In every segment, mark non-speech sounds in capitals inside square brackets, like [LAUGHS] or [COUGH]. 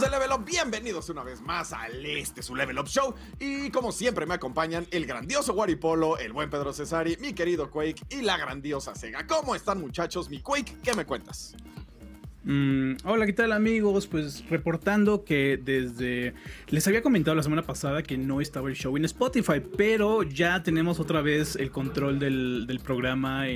de Level Up, bienvenidos una vez más al este su Level Up Show. Y como siempre me acompañan el grandioso Waripolo, el buen Pedro Cesari, mi querido Quake y la grandiosa Sega. ¿Cómo están muchachos? Mi Quake, ¿qué me cuentas? Mm, hola, ¿qué tal amigos? Pues reportando que desde... Les había comentado la semana pasada que no estaba el show en Spotify, pero ya tenemos otra vez el control del, programa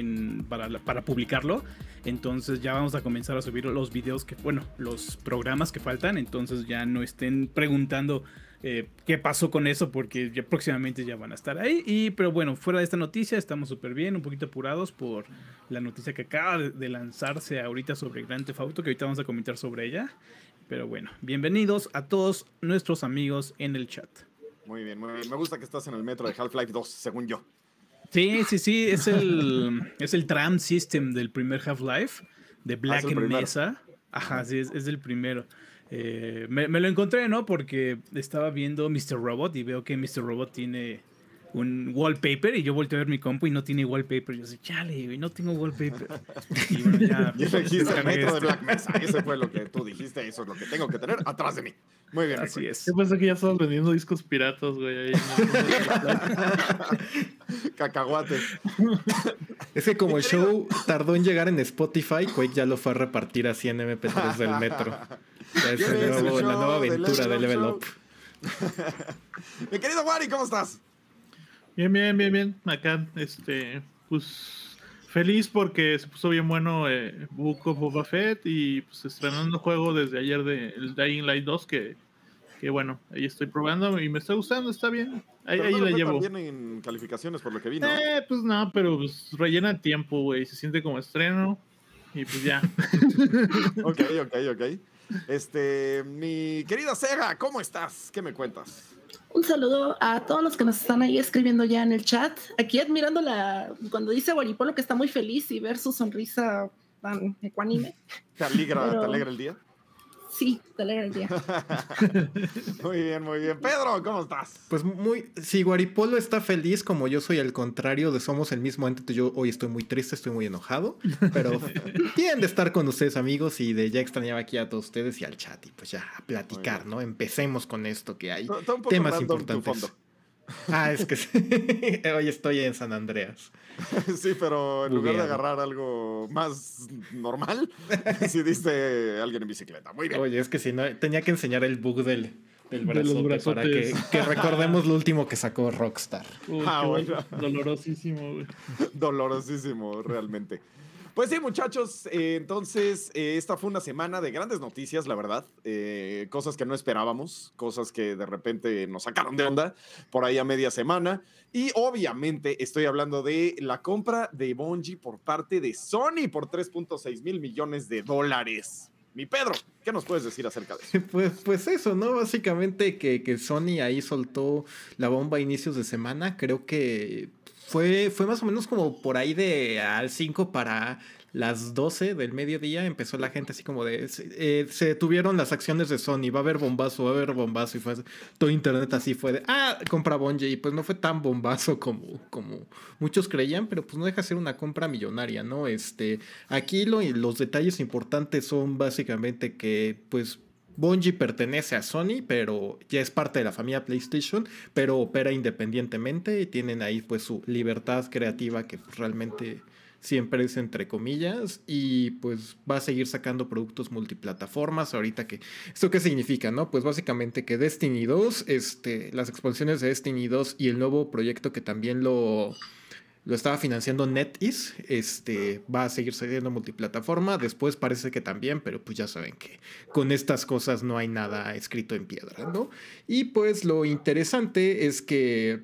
para, para publicarlo. Entonces ya vamos a comenzar a subir los videos que, bueno, los programas que faltan. Entonces ya no estén preguntando eh, qué pasó con eso porque ya próximamente ya van a estar ahí. Y, pero bueno, fuera de esta noticia estamos súper bien, un poquito apurados por la noticia que acaba de, lanzarse ahorita sobre Grand Theft Auto, que ahorita vamos a comentar sobre ella. Pero bueno, bienvenidos a todos nuestros amigos en el chat. Muy bien, muy bien. Me gusta que estás en el metro de Half-Life 2, según yo. Sí, sí, sí, es el, es el tram system del primer Half-Life de ah, Black Mesa. Ajá, sí, es, es el primero. Eh, me, lo encontré, ¿no? Porque estaba viendo Mr. Robot y veo que Mr. Robot tiene un wallpaper y yo volteo a ver mi compu y no tiene wallpaper. Yo sé, chale, no tengo wallpaper. [LAUGHS] Y bueno, ya. Y dijiste metro de Black Mesa. Eso fue lo que tú dijiste. Eso es lo que tengo que tener atrás de mí. Muy bien. Así es. ¿Qué pasa que ya estamos vendiendo discos piratas, güey? [LAUGHS] Cacahuate. Es que como el show tardó en llegar en Spotify, Quake ya lo fue a repartir así en MP3 del metro. Ya es la nueva aventura de Level Up. [LAUGHS] Mi querido Wari, ¿cómo estás? Bien, bien, bien, bien. Acá, este, pues feliz porque se puso bien bueno eh, Book of Boba Fett y pues estrenando juego desde ayer de el Dying Light 2 que, que bueno, ahí estoy probando y me está gustando, está bien. Ahí, ahí la llevo. bien en calificaciones por lo que vi, ¿no? Eh, pues no, pero pues rellena tiempo, güey, se siente como estreno y pues ya. [LAUGHS] ok, ok, ok. Este, mi querida Sega, ¿cómo estás? ¿Qué me cuentas? Un saludo a todos los que nos están ahí escribiendo ya en el chat. Aquí admirando la cuando dice Guaripolo que está muy feliz y ver su sonrisa tan ecuánime. [LAUGHS] ¿Te alegra, ¿te alegra el día? Sí, día. [LAUGHS] muy bien, muy bien. Pedro, ¿cómo estás? Pues muy. Si Guaripolo está feliz, como yo soy el contrario de somos el mismo ente, yo hoy estoy muy triste, estoy muy enojado. Pero [LAUGHS] bien de estar con ustedes, amigos, y de ya extrañaba aquí a todos ustedes y al chat. Y pues ya, a platicar, ¿no? Empecemos con esto que hay. temas importantes. Ah, es que [LAUGHS] hoy estoy en San Andreas. [LAUGHS] sí, pero en lugar de agarrar algo más normal, [LAUGHS] decidiste alguien en bicicleta. Muy bien. Oye, es que si no, tenía que enseñar el bug del, del brazo para que, recordemos lo último que sacó Rockstar. ah, bueno. Dolorosísimo, Dolorosísimo, realmente. Pues sí, muchachos, eh, entonces eh, esta fue una semana de grandes noticias, la verdad. Eh, cosas que no esperábamos, cosas que de repente nos sacaron de onda por ahí a media semana. Y obviamente estoy hablando de la compra de Bungie por parte de Sony por 3.6 mil millones de dólares. Mi Pedro, ¿qué nos puedes decir acerca de eso? [LAUGHS] Pues, pues eso, ¿no? Básicamente que, que Sony ahí soltó la bomba a inicios de semana. Creo que fue, fue más o menos como por ahí de al 5 para las 12 del mediodía empezó la gente así como de eh, se detuvieron las acciones de Sony, va a haber bombazo, va a haber bombazo y fue todo internet así fue de ah, compra Bungie y pues no fue tan bombazo como, como muchos creían, pero pues no deja de ser una compra millonaria, ¿no? Este, aquí lo, los detalles importantes son básicamente que pues Bungie pertenece a Sony, pero ya es parte de la familia PlayStation, pero opera independientemente y tienen ahí pues su libertad creativa que pues, realmente siempre es entre comillas y pues va a seguir sacando productos multiplataformas ahorita que esto qué significa, ¿no? Pues básicamente que Destiny 2, este las expansiones de Destiny 2 y el nuevo proyecto que también lo lo estaba financiando NetEase, este, va a seguir saliendo multiplataforma, después parece que también, pero pues ya saben que con estas cosas no hay nada escrito en piedra, ¿no? Y pues lo interesante es que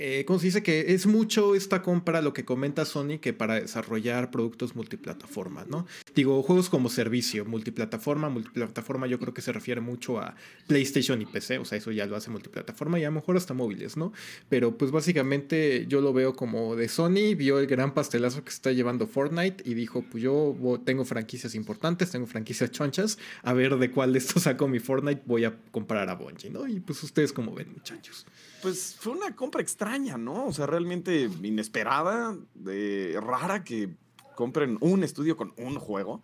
eh, como se dice que es mucho esta compra lo que comenta Sony que para desarrollar productos multiplataforma, ¿no? Digo, juegos como servicio, multiplataforma, multiplataforma yo creo que se refiere mucho a PlayStation y PC, o sea, eso ya lo hace multiplataforma y a lo mejor hasta móviles, ¿no? Pero pues básicamente yo lo veo como de Sony, vio el gran pastelazo que está llevando Fortnite y dijo, pues yo tengo franquicias importantes, tengo franquicias chonchas, a ver de cuál de estos saco mi Fortnite, voy a comprar a Bungie, ¿no? Y pues ustedes como ven, muchachos pues fue una compra extraña, ¿no? O sea, realmente inesperada, rara que compren un estudio con un juego.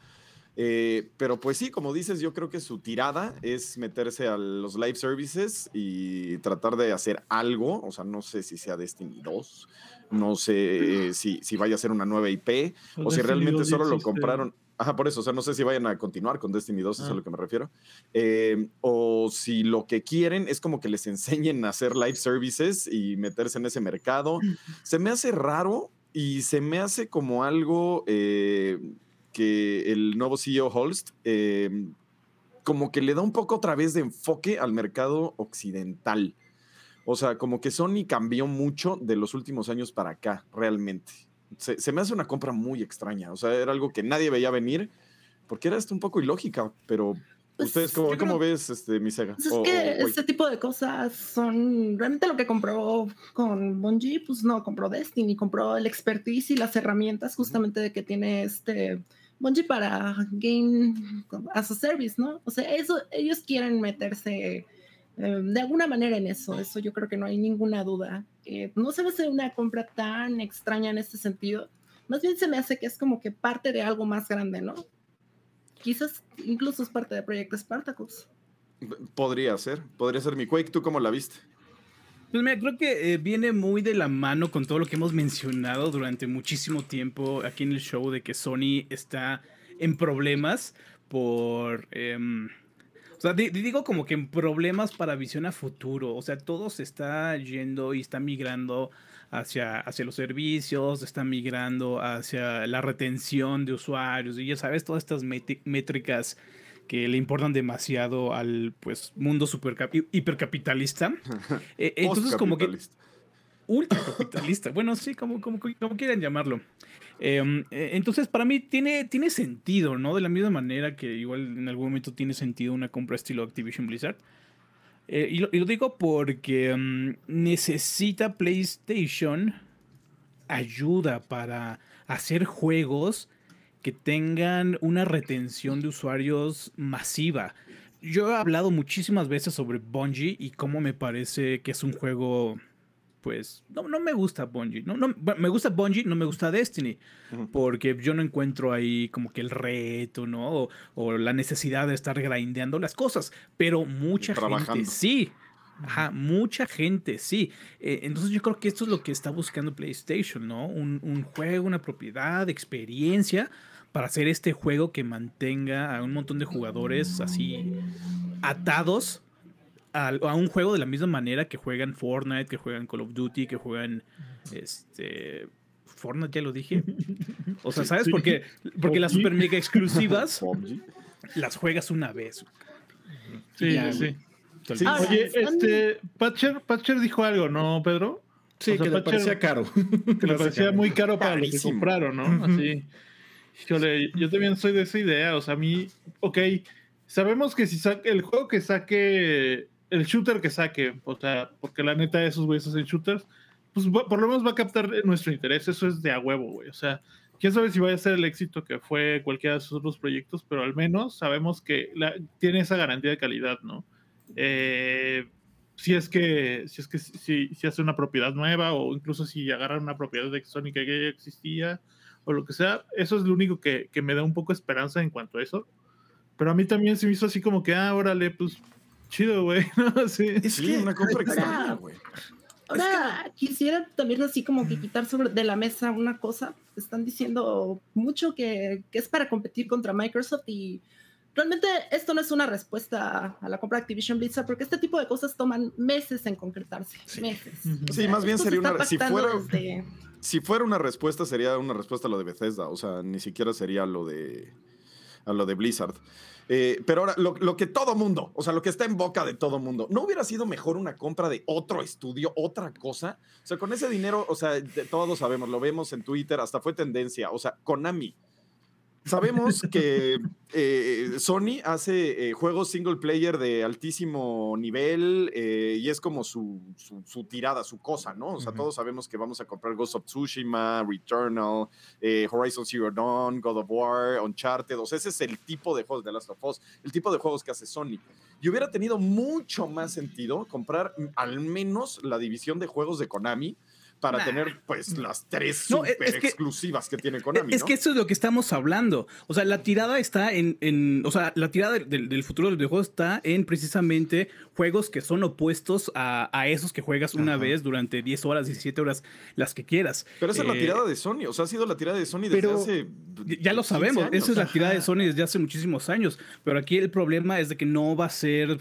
Eh, pero pues sí, como dices, yo creo que su tirada es meterse a los live services y tratar de hacer algo. O sea, no sé si sea Destiny 2, no sé eh, si, si vaya a ser una nueva IP o, si realmente solo lo compraron. Ajá, por eso, o sea, no sé si vayan a continuar con Destiny 2, eso es a lo que me refiero. Eh, o si lo que quieren es como que les enseñen a hacer live services y meterse en ese mercado. Se me hace raro y se me hace como algo eh, que el nuevo CEO Holst eh, como que le da un poco otra vez de enfoque al mercado occidental. O sea, como que Sony cambió mucho de los últimos años para acá, realmente. Se, se me hace una compra muy extraña. O sea, era algo que nadie veía venir, porque era esto un poco ilógica, pero Pues, ¿ustedes cómo, yo cómo creo- ves, este, mi Sega? Pues es O- que o- o- este tipo de cosas son realmente lo que compró con Bungie, pues no, compró Destiny, compró el expertise y las herramientas justamente de que tiene este Bungie para Game as a Service, ¿no? O sea, eso, ellos quieren meterse eh, de alguna manera en eso, eso yo creo que no hay ninguna duda. Eh, no se me hace una compra tan extraña en este sentido, más bien se me hace que es como que parte de algo más grande, ¿no? Quizás incluso es parte de Proyecto Spartacus. Podría ser, podría ser mi Quake. ¿Tú cómo la viste? Pues mira, creo que eh, viene muy de la mano con todo lo que hemos mencionado durante muchísimo tiempo aquí en el show de que Sony está en problemas por... em, o sea, di- digo como que en problemas para visión a futuro. O sea, todo se está yendo y está migrando hacia, hacia los servicios, está migrando hacia la retención de usuarios y ya sabes, todas estas métricas que le importan demasiado al pues mundo super hipercapitalista. [LAUGHS] Eh, entonces como que ultracapitalista. bueno, sí, como, como, como quieran llamarlo. Eh, eh, entonces, para mí tiene, tiene sentido, ¿no? De la misma manera que igual en algún momento tiene sentido una compra estilo Activision Blizzard. Eh, y, lo, digo porque mm, necesita PlayStation ayuda para hacer juegos que tengan una retención de usuarios masiva. Yo he hablado muchísimas veces sobre Bungie y cómo me parece que es un juego, pues, no, no me gusta Bungie. No, no, me gusta Bungie, no me gusta Destiny, porque yo no encuentro ahí como que el reto, ¿no? O, o la necesidad de estar grindeando las cosas, pero mucha gente sí. Ajá, mucha gente, sí. Eh, entonces yo creo que esto es lo que está buscando PlayStation, ¿no? Un, un juego, una propiedad, experiencia para hacer este juego que mantenga a un montón de jugadores así atados a, un juego de la misma manera que juegan Fortnite, que juegan Call of Duty, que juegan este Fortnite ya lo dije. O sea, ¿sabes? Sí. Porque, porque las super mega exclusivas [LAUGHS] las juegas una vez. Sí, Ya, sí, sí. Oye, este, Patcher, Patcher dijo algo, ¿no, Pedro? Sí, O sea, que le Patcher- parecía caro. [LAUGHS] Que le [LAUGHS] parecía muy caro para lo que Carísimo. compraron, ¿no? Así. Híjole, yo también soy de esa idea. O sea, a mí, ok, sabemos que si saque el juego que saque, el shooter que saque, o sea, porque la neta esos güeyes hacen shooters, pues va- por lo menos va a captar nuestro interés. Eso es de a huevo, güey. O sea, quién sabe si vaya a ser el éxito que fue cualquiera de sus otros proyectos, pero al menos sabemos que la- tiene esa garantía de calidad, ¿no? Eh, si es que si es que si, si hace una propiedad nueva o incluso si agarran una propiedad de Sony que ya existía o lo que sea, eso es lo único que, que me da un poco de esperanza en cuanto a eso. Pero a mí también se me hizo así como que, ah, órale, pues chido, güey. [LAUGHS] ¿no? Sí. Es sí, una compra extraña, güey. Ahora, quisiera también así como que quitar sobre de la mesa una cosa. Están diciendo mucho que, que es para competir contra Microsoft y realmente esto no es una respuesta a la compra de Activision Blizzard porque este tipo de cosas toman meses en concretarse. Meses. Ujú. O Sí, más bien se sería una- si fuera- desde- Si fuera una respuesta, sería una respuesta a lo de Bethesda. O sea, ni siquiera sería lo de, a lo de Blizzard. Eh, pero ahora, lo, que todo mundo, o sea, lo que está en boca de todo mundo, ¿no hubiera sido mejor una compra de otro estudio, otra cosa? O sea, con ese dinero, o sea, de- todos sabemos, lo vemos en Twitter, hasta fue tendencia. O sea, Konami. Sabemos [LAUGHS] que eh, Sony hace eh, juegos single player de altísimo nivel eh, y es como su, su- su tirada, su cosa, ¿no? O sea, Ujú. todos sabemos que vamos a comprar Ghost of Tsushima, Returnal, eh, Horizon Zero Dawn, God of War, Uncharted. O sea, ese es el tipo de juegos de Last of Us, el tipo de juegos que hace Sony. Y hubiera tenido mucho más sentido comprar mm, al menos la división de juegos de Konami para tener pues las tres No, super es que- exclusivas que tiene Konami. Es ¿no? que eso es lo que estamos hablando. O sea, la tirada está en. en- o sea, la tirada del, del- futuro del videojuego está en precisamente juegos que son opuestos a, a esos que juegas una Ajá. vez durante 10 horas, 17 horas, las que quieras. Pero esa es la Eh, tirada de Sony, o sea, ha sido la tirada de Sony desde Pero- hace. Ya lo 15 sabemos, años. esa es la tirada de. Sony desde hace muchísimos años. Pero aquí el problema es de que no va a ser,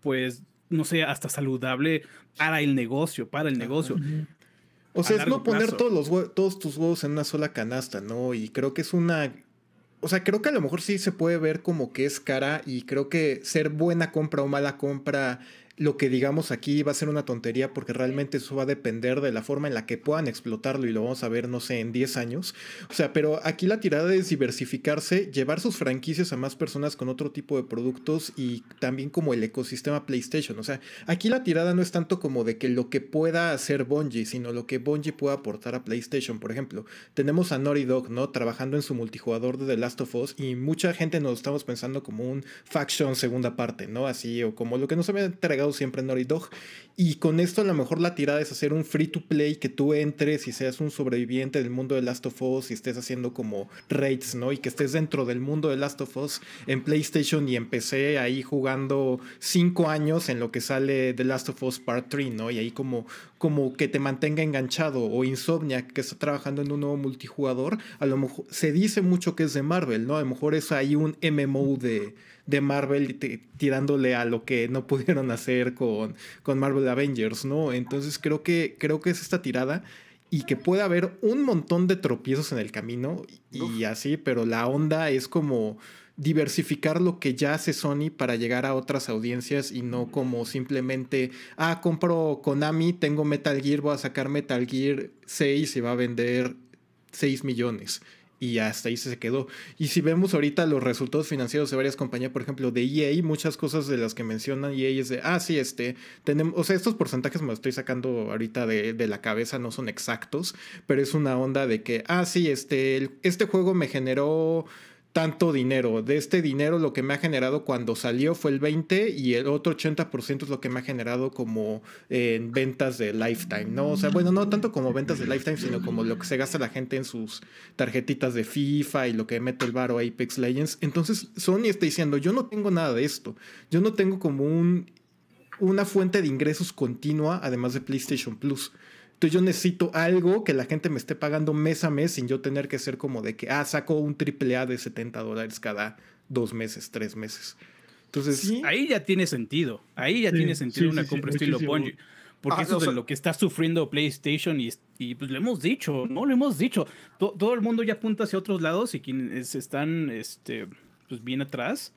pues, no sé, hasta saludable para el negocio, para el negocio. O sea, es no poner plazo. todos, los todos tus huevos en una sola canasta, ¿no? Y creo que es una... O sea, creo que a lo mejor sí se puede ver como que es cara y creo que ser buena compra o mala compra, lo que digamos aquí va a ser una tontería porque realmente eso va a depender de la forma en la que puedan explotarlo y lo vamos a ver, no sé, en 10 años. O sea, pero aquí la tirada es diversificarse, llevar sus franquicias a más personas con otro tipo de productos y también como el ecosistema PlayStation. O sea, aquí la tirada no es tanto como de que lo que pueda hacer Bungie, sino lo que Bungie pueda aportar a PlayStation. Por ejemplo, tenemos a Naughty Dog, ¿no? Trabajando en su multijugador de The Last of Us y mucha gente nos estamos pensando como un faction segunda parte, ¿no? Así o como lo que nos había entregado siempre Naughty Dog. Y con esto a lo mejor la tirada es hacer un free to play que tú entres y seas un sobreviviente del mundo de Last of Us y estés haciendo como raids, ¿no? Y que estés dentro del mundo de Last of Us en PlayStation y empecé ahí jugando cinco años en lo que sale The Last of Us Part 3, ¿no? Y ahí como, como que te mantenga enganchado o Insomnia que está trabajando en un nuevo multijugador, a lo mejor se dice mucho que es de Marvel, ¿no? A lo mejor es ahí un MMO de, de Marvel tirándole a lo que no [LAUGHS] pudieron hacer con, con Marvel Avengers, ¿no? Entonces creo que, creo que es esta tirada y que puede haber un montón de tropiezos en el camino y, y así, pero la onda es como diversificar lo que ya hace Sony para llegar a otras audiencias y no como simplemente, ah, compro Konami, tengo Metal Gear, voy a sacar Metal Gear 6 y va a vender 6 millones. Y hasta ahí se quedó. Y si vemos ahorita los resultados financieros de varias compañías, por ejemplo, de EA, muchas cosas de las que mencionan EA es de, ah, sí, este, tenemos, o sea, estos porcentajes me los estoy sacando ahorita de, de la cabeza, no son exactos, pero es una onda de que, ah, sí, este, este juego me generó tanto dinero. De este dinero lo que me ha generado cuando salió fue el 20 y el otro 80% es lo que me ha generado como en ventas de Lifetime, ¿no? O sea, bueno, no tanto como ventas de Lifetime, sino como lo que se gasta la gente en sus tarjetitas de FIFA y lo que mete el varo Apex Legends. Entonces, Sony está diciendo, yo no tengo nada de esto. Yo no tengo como un una fuente de ingresos continua además de PlayStation Plus. Entonces yo necesito algo que la gente me esté pagando mes a mes sin yo tener que ser como de que, ah, saco un triple A de 70 dólares cada dos meses, tres meses. Entonces, Sí. Ahí ya tiene sentido. Ahí ya Sí, tiene sentido sí, una sí, sí, compra estilo. Bungie. Porque Ah, eso o es sea- de lo que está sufriendo PlayStation y, y pues lo hemos dicho, ¿no? Lo hemos dicho. To- todo el mundo ya apunta hacia otros lados y quienes están este, pues bien atrás,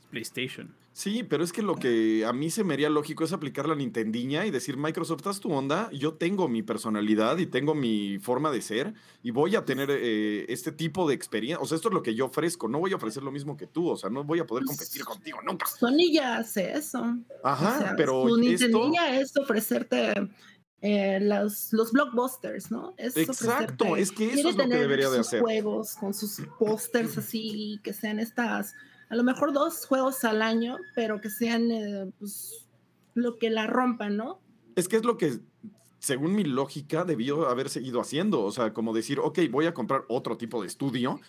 es PlayStation. Sí, pero es que lo que a mí se me haría lógico es aplicar la Nintendiña y decir, Microsoft, haz tu onda, yo tengo mi personalidad y tengo mi forma de ser y voy a tener eh, este tipo de experiencia. O sea, esto es lo que yo ofrezco, no voy a ofrecer lo mismo que tú, o sea, no voy a poder competir contigo nunca. Sony ya hace eso. Ajá, O sea, pero su esto... Nintendilla es ofrecerte eh, los, los blockbusters, ¿no? Es Exacto, es que eso es lo que debería de hacer. juegos con sus pósters así, que sean estas, a lo mejor dos juegos al año, pero que sean eh, pues, lo que la rompan, ¿no? Es que es lo que, según mi lógica, debió haber seguido haciendo. O sea, como decir, ok, voy a comprar otro tipo de estudio.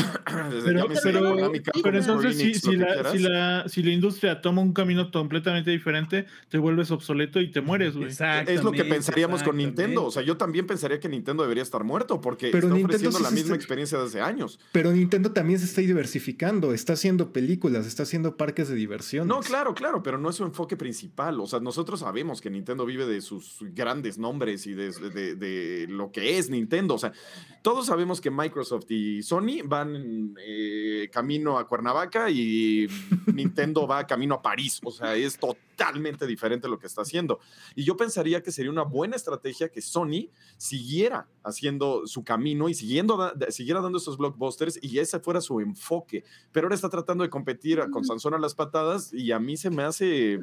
[COUGHS] Desde Pero, pero, pero entonces, si, la, si, la, si la industria toma un camino completamente diferente, te vuelves obsoleto y te mueres, güey. Es lo que pensaríamos con Nintendo. O sea, yo también pensaría que Nintendo debería estar muerto porque Pero está Nintendo ofreciendo sí la misma está- experiencia de hace años. pero Nintendo también se está diversificando, está haciendo películas, está haciendo parques de diversión. No, claro, claro, pero no es su enfoque principal. O sea, nosotros sabemos que Nintendo vive de sus grandes nombres y de, de- de lo que es Nintendo. O sea, todos sabemos que Microsoft y Sony van eh, camino a Cuernavaca y [LAUGHS] Nintendo va camino a París. O sea, es totalmente diferente lo que está haciendo. Y yo pensaría que sería una buena estrategia que Sony siguiera haciendo su camino y siguiendo, siguiera dando esos blockbusters y ese fuera su enfoque. Pero ahora está tratando de competir con Sansón a las patadas y a mí se me hace,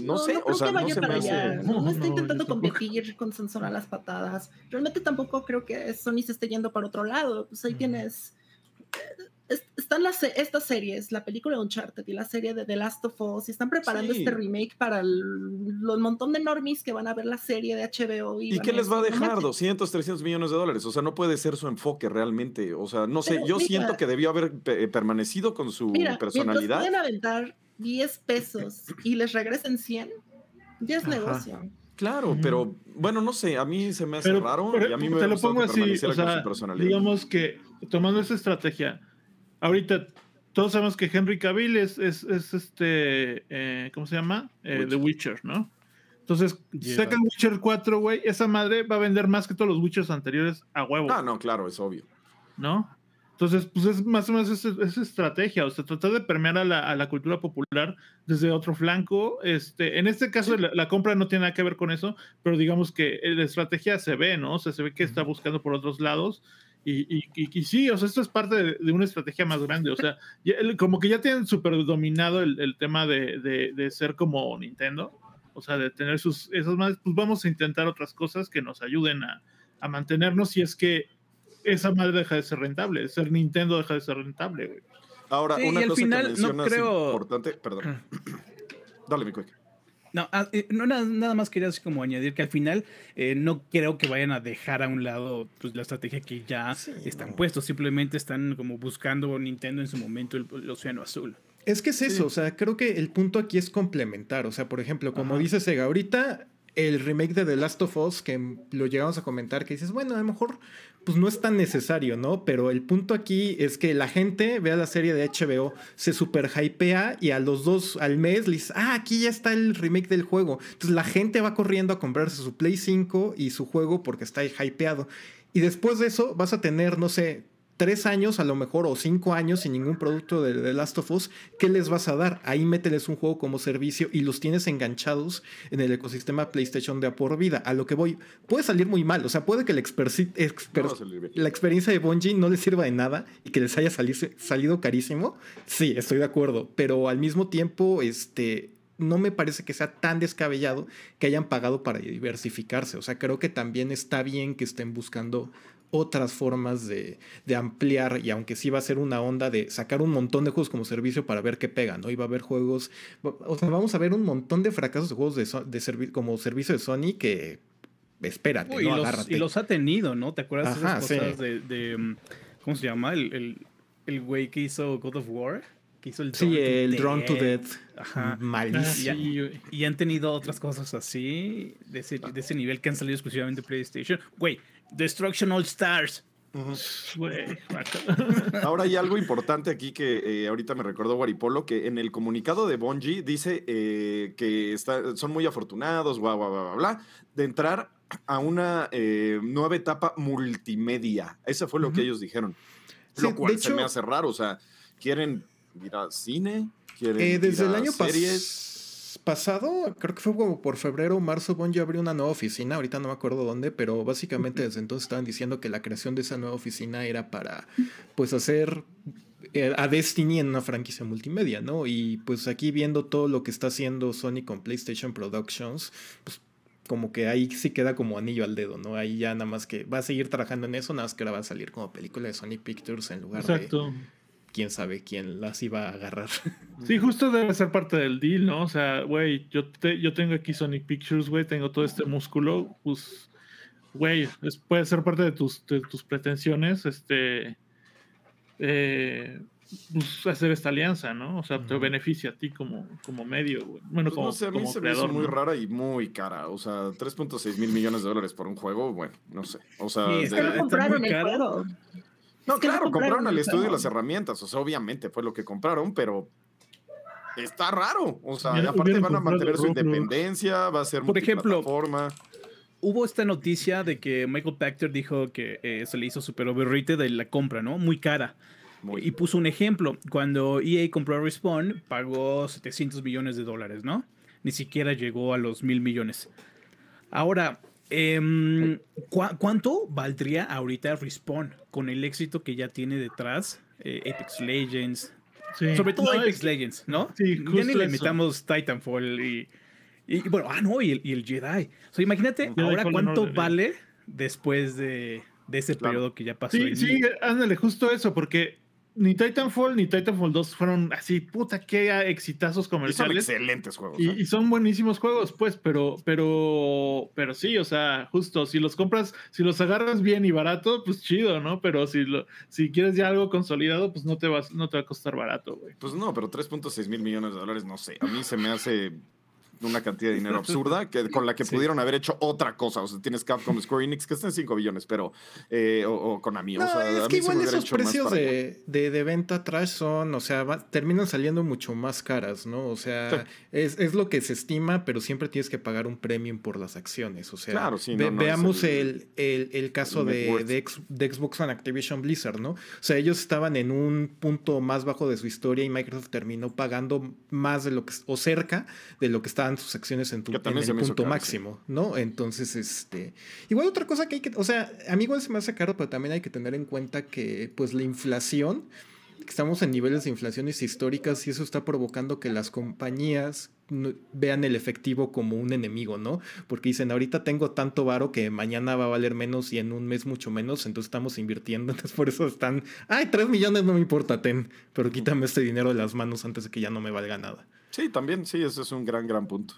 no, sé, no o sea, que no se me para hace... allá. No, no está No, intentando competir con Sansón a las patadas. Realmente tampoco creo que Sony se esté yendo para otro lado. Pues ahí Ujú. tienes. Es- están las, estas series, la película de Uncharted y la serie de The Last of Us, y están preparando Sí. este remake para el, los montón de normies que van a ver la serie de HBO. ¿Y, ¿Y qué les va a decir, "No dejar? manches". 200, 300 millones de dólares. O sea, no puede ser su enfoque realmente. O sea, no sé, Pero yo mira- siento que debió haber pe- permanecido con su Mira, personalidad. pueden aventar 10 pesos y les regresen 100, ya es Ajá. negocio. Claro, pero bueno, no sé, a mí se me hace Pero, raro pero y a mí me te hubiera lo pongo que así, o con sea, su personalidad. digamos que tomando esa estrategia, ahorita todos sabemos que Henry Cavill es, es, es este, eh, ¿cómo se llama? Eh, The Witcher, ¿no? Entonces, Yeah. sacan Witcher 4, güey, esa madre va a vender más que todos los Witchers anteriores a huevo, Ah, no, claro, es obvio. ¿no? Entonces, pues es más o menos esa, esa estrategia, o sea, tratar de permear a la, a la cultura popular desde otro flanco. Este, en este caso, la, la compra no tiene nada que ver con eso, pero digamos que la estrategia se ve, ¿no? O sea, se ve que está buscando por otros lados. Y, y, y- y sí, o sea, esto es parte de, de una estrategia más grande. O sea, [LAUGHS] ya- el- como que ya tienen súper dominado el, el tema de, de- de ser como Nintendo. O sea, de tener sus esas más, pues vamos a intentar otras cosas que nos ayuden a, a mantenernos si es que esa madre deja de ser rentable. Ser Nintendo deja de ser rentable, güey. Ahora, Sí, y una al cosa final que no mencionas creo- importante, perdón. Dale, mi quick. No, ah, eh, no, nada, nada más quería así como añadir que al final eh, no creo que vayan a dejar a un lado pues, la estrategia que ya Sí, están no. puestos. Simplemente están como buscando Nintendo en su momento el, el océano azul. Es que es eso, o sea, creo que el punto aquí es complementar. O sea, por ejemplo, como Ajá. dice Sega, ahorita el remake de The Last of Us, que lo llegamos a comentar, que dices, bueno, a lo mejor pues no es tan necesario, ¿no? Pero el punto aquí es que la gente vea la serie de HBO, se super hypea y a los dos al mes le dice, ah, aquí ya está el remake del juego. Entonces la gente va corriendo a comprarse su Play 5 y su juego porque está hypeado. Y después de eso vas a tener, no sé, tres años a lo mejor o cinco años sin ningún producto de The Last of Us, ¿qué les vas a dar? Ahí mételes un juego como servicio y los tienes enganchados en el ecosistema PlayStation de a por vida. A lo que voy, puede salir muy mal, o sea, puede que la, exper- No experiencia de Bungie no les sirva de nada y que les haya sali- salido carísimo. Sí, estoy de acuerdo, pero al mismo tiempo, este... No me parece que sea tan descabellado que hayan pagado para diversificarse. O sea, creo que también está bien que estén buscando otras formas de, de ampliar y aunque sí va a ser una onda de sacar un montón de juegos como servicio para ver qué pegan, ¿no? Y va a haber juegos, o sea, vamos a ver un montón de fracasos de juegos de, so- de servi- como servicio de Sony que espérate, Uy, no y, los, agárrate. y los ha tenido, ¿no? ¿Te acuerdas de esas sí. cosas de, de, mm, ¿Cómo se llama? El, el, el güey que hizo God of War. Que hizo el Sí, el Drone to Death. Ajá. Malísimo. Y han tenido otras cosas así, de ese, de ese nivel que han salido exclusivamente de PlayStation. Güey, Destruction All Stars. Güey, guácala. Ahora hay algo importante aquí que eh, ahorita me recordó Guaripolo, que en el comunicado de Bungie dice eh, que está- son muy afortunados, bla, bla, bla, bla, bla, de entrar a una eh, nueva etapa multimedia. Eso fue lo que ellos dijeron. Sí, lo cual se me hace raro, o sea, quieren ir al cine, quieren Eh, desde ir el a año pas- series. pasado, creo que fue como por febrero o marzo, Bungie abrió una nueva oficina, ahorita no me acuerdo dónde, pero básicamente desde entonces estaban diciendo que la creación de esa nueva oficina era para, pues, hacer eh, a Destiny en una franquicia multimedia, ¿no? Y pues aquí viendo todo lo que está haciendo Sony con PlayStation Productions, pues como que ahí sí queda como anillo al dedo, ¿no? Ahí ya nada más que va a seguir trabajando en eso, nada más que ahora va a salir como película de Sony Pictures en lugar de Exacto. Quién sabe quién las iba a agarrar. [LAUGHS] Sí, justo debe ser parte del deal, ¿no? O sea, güey, yo, te- yo tengo aquí Sonic Pictures, güey, tengo todo este músculo, pues, güey, es- puede ser parte de tus, de tus pretensiones, este, eh, pues, hacer esta alianza, ¿no? O sea, te beneficia a ti como, como medio, güey. Bueno, Pues como, no sé, a mí se me hizo creador. muy ¿no? rara y muy cara. O sea, 3.6 mil millones de dólares por un juego, bueno, no sé. O sea, Sí, de- Es que no Está compraron muy el caro. No, Es que no claro, compraron compraron al el estudio y las herramientas. O sea, obviamente fue lo que compraron, pero está raro. O sea, aparte van a mantener su independencia, va a ser Por ejemplo. Hubo esta noticia de que Michael Pachter dijo que eh, se le hizo super overrated de la compra, ¿no? Muy cara. Muy- Y puso un ejemplo. Cuando EA compró Respawn, pagó 700 millones de dólares, ¿no? Ni siquiera llegó a los mil millones. Ahora, em, ¿cuá- ¿cuánto valdría ahorita Respawn con el éxito que ya tiene detrás eh, Apex Legends? Sí. Sobre todo No, Apex es- Legends, ¿no? Sí, ya ni le metamos Titanfall y, y, bueno, ah, no, y el, y el Jedi. O sea, imagínate Jedi ahora cuánto Order, eh. vale después de, de ese Claro. periodo que ya pasó. Sí, sí, ándale, justo eso, porque, ni Titanfall ni Titanfall 2 fueron así, puta, qué exitazos Y son comerciales. excelentes juegos. Y, ¿eh? y son buenísimos juegos, pues, pero, pero, pero sí, o sea, justo, si los compras, si los agarras bien y barato, pues chido, ¿no? Pero si lo, si quieres ya algo consolidado, pues no te vas, no te va a costar barato, güey. Pues no, pero 3.6 mil millones de dólares, no sé. A mí se me hace una cantidad de dinero [LAUGHS] absurda que, con la que Sí. pudieron haber hecho otra cosa. O sea, tienes Capcom Square Enix que está en 5 billones, pero. eh, o, o Konami. No, o sea, es que igual esos precios de, de, de venta trash son, o sea, va- terminan saliendo mucho más caras, ¿no? O sea, Sí. es, es lo que se estima, pero siempre tienes que pagar un premium por las acciones. O sea, Claro, sí, ve- no, no es veamos el- el, el- el caso de, de, de Xbox and Activision Blizzard, ¿no? O sea, ellos estaban en un punto más bajo de su historia y Microsoft terminó pagando más de lo que, o cerca de lo que estaban sus acciones en, tu, en el punto caro, máximo, ¿no? Entonces, este. Igual otra cosa que hay que. O sea, a mí igual se me hace caro, pero también hay que tener en cuenta que, pues, la inflación. que Estamos en niveles de inflaciones históricas y eso está provocando que las compañías vean el efectivo como un enemigo, ¿no? Porque dicen, ahorita tengo tanto varo que mañana va a valer menos y en un mes mucho menos, entonces estamos invirtiendo, [LAUGHS] entonces por eso están, ay, 3 millones no me importa, ten, pero quítame este dinero de las manos antes de que ya no me valga nada. Sí, también, sí, eso es un gran, gran punto.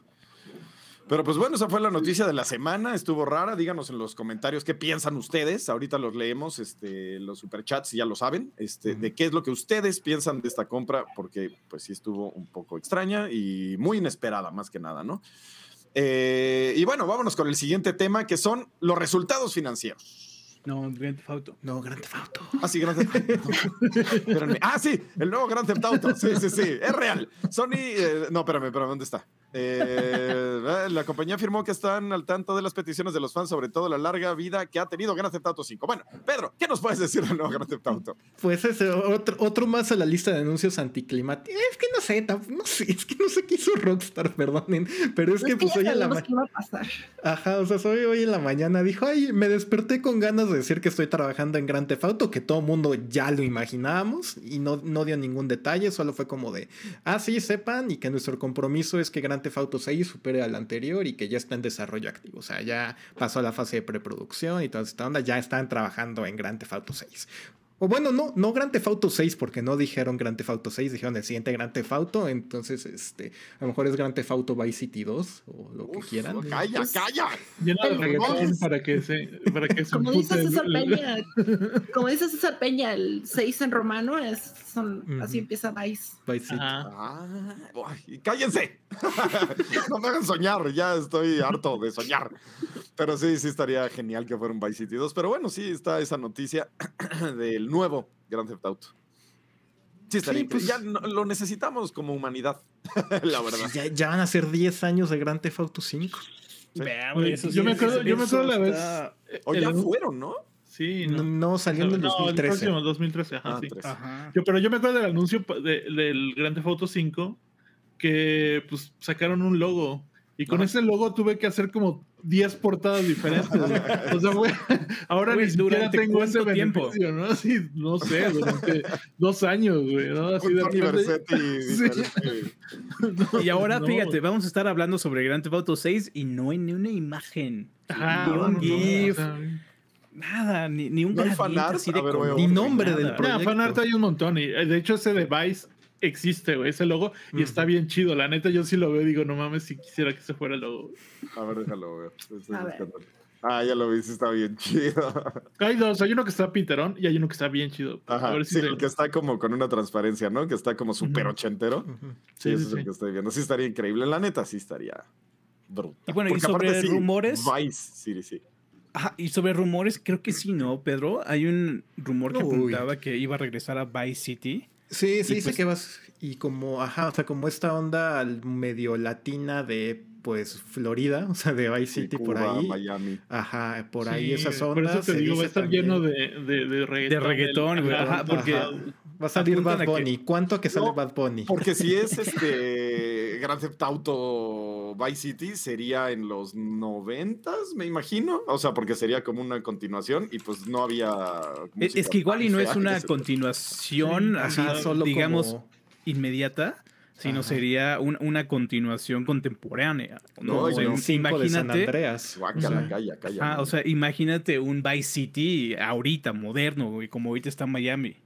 Pero pues bueno, esa fue la noticia de la semana, estuvo rara, díganos en los comentarios qué piensan ustedes, ahorita los leemos, este, los superchats, ya lo saben, este, de qué es lo que ustedes piensan de esta compra, porque pues sí estuvo un poco extraña y muy inesperada más que nada, ¿no? Eh, y bueno, vámonos con el siguiente tema, que son los resultados financieros. No, Grand Theft Auto. No, Grand Theft Auto. Ah, sí, Grand Theft Auto. [LAUGHS] Ah, sí, el nuevo Grand Theft Auto. Sí, sí, sí, es real. Sony, eh, no, espérame, espérame, ¿dónde está? Eh, la compañía afirmó que están al tanto de las peticiones de los fans, sobre todo la larga vida que ha tenido Grand Theft Auto 5. Bueno, Pedro, ¿qué nos puedes decir del nuevo Grand Theft Auto? Pues ese otro, otro más a la lista de anuncios anticlimáticos. Es que no sé, no sé, es que no sé qué hizo Rockstar, [LAUGHS] perdonen. Pero es que pues hoy en la sabíamos ma- que iba a pasar. Ajá, o sea, soy hoy en la mañana dijo, ay, me desperté con ganas de decir que estoy trabajando en Grand Theft Auto, que todo mundo ya lo imaginábamos y no, no dio ningún detalle, solo fue como de, ah, sí, sepan y que nuestro compromiso es que Grand Theft Auto 6 supere al anterior y que ya está en desarrollo activo, o sea, ya pasó a la fase de preproducción y toda esta onda, ya están trabajando en Grand Theft Auto 6. O bueno, no, no Grand Theft Auto 6, porque no dijeron Grand Theft Auto 6, dijeron el siguiente Grand Theft Auto, entonces, este, a lo mejor es Grand Theft Auto Vice City 2 o lo que quieran. Calla, calla. De El- reggaetón para que se, para que se Como dice César Peña, [LAUGHS] como dice César Peña, el 6 en romano es, son, así empieza Vice. Vice City. Ah, cállense. [LAUGHS] no me hagan soñar, ya estoy harto de soñar. Pero sí, sí estaría genial que fuera un Vice City 2. Pero bueno, sí está esa noticia [CLEARS THROAT] del nuevo Grand Theft Auto. Sí, Sí, pues- ya no- lo necesitamos como humanidad, [LAUGHS] la verdad. Ya, ya van a ser 10 años de Grand Theft Auto 5. Vea, Oye, güey, eso yo me es- acuerdo- yo me acuerdo la vez- O El ya fueron, ¿no? Sí, No, no. salió en el No, el 2013. próximo 2013, ajá, Ah, sí. Ajá. Yo, pero yo me acuerdo del anuncio de- del Grand Theft Auto 5 que pues sacaron un logo y con Ajá. ese logo tuve que hacer como 10 portadas diferentes. güey. o sea, güey, ahora Güey, ni siquiera ¿durante tengo ese tiempo? beneficio, ¿no? Así, no sé, durante dos años, güey, ¿no? Así de repente- Sí. Y ahora, No. fíjate, vamos a estar hablando sobre Grand Theft Auto 6 y no hay ni una imagen. Ajá, ni no, un no, no, GIF, o sea, nada, ni, ni un ¿No hay fanart? de ver, Ni nombre del proyecto. Nah, fanart hay un montón. Y eh, de hecho, ese device existe, güey, ese logo, y está bien chido. La neta, yo sí lo veo y digo, no mames, si quisiera que se fuera el logo. A ver, déjalo ver. buscando. Ah, ya lo vi, sí está bien chido. [LAUGHS] Hay dos, hay uno que está pinterón y hay uno que está bien chido. A Ajá, ver si sí, el que está como con una transparencia, ¿no? Que está como súper Ujú. ochentero. Sí, Sí, ese sí, es el sí. que estoy viendo. Sí estaría increíble. La neta, sí estaría brutal. Y bueno, y sobre aparte, sí, rumores. Vice City, sí. Ajá, y sobre rumores, creo que sí, ¿no, Pedro? Hay un rumor que Uy. apuntaba que iba a regresar a Vice City. Sí, se Y dice pues- que vas. Y como, ajá, o sea, como esta onda medio latina de, pues, Florida, o sea, de Vice Sí, City por Cuba, ahí. Miami. Ajá, por Sí, ahí esas Por ondas. eso te se digo, va a estar también- lleno de, de, de reggaetón. De reggaetón, güey. Ajá, porque Ajá. Va a salir Bad a que- Bunny. ¿Cuánto que sale No, Bad Bunny? Porque si es [LAUGHS] este Grand Theft Auto Vice City, sería en los noventas, me imagino. O sea, porque sería como una continuación y pues no había. es, es que igual y no es una continuación así, Ajá, solo digamos, como- inmediata, sino Ajá. sería un- una continuación contemporánea. ¿no? No, O sea, yo- un- el 5 de San imagínate, Andreas. Guácala, O sea, calla, calla. ah, o sea, imagínate un Vice City ahorita, moderno, como ahorita está Miami.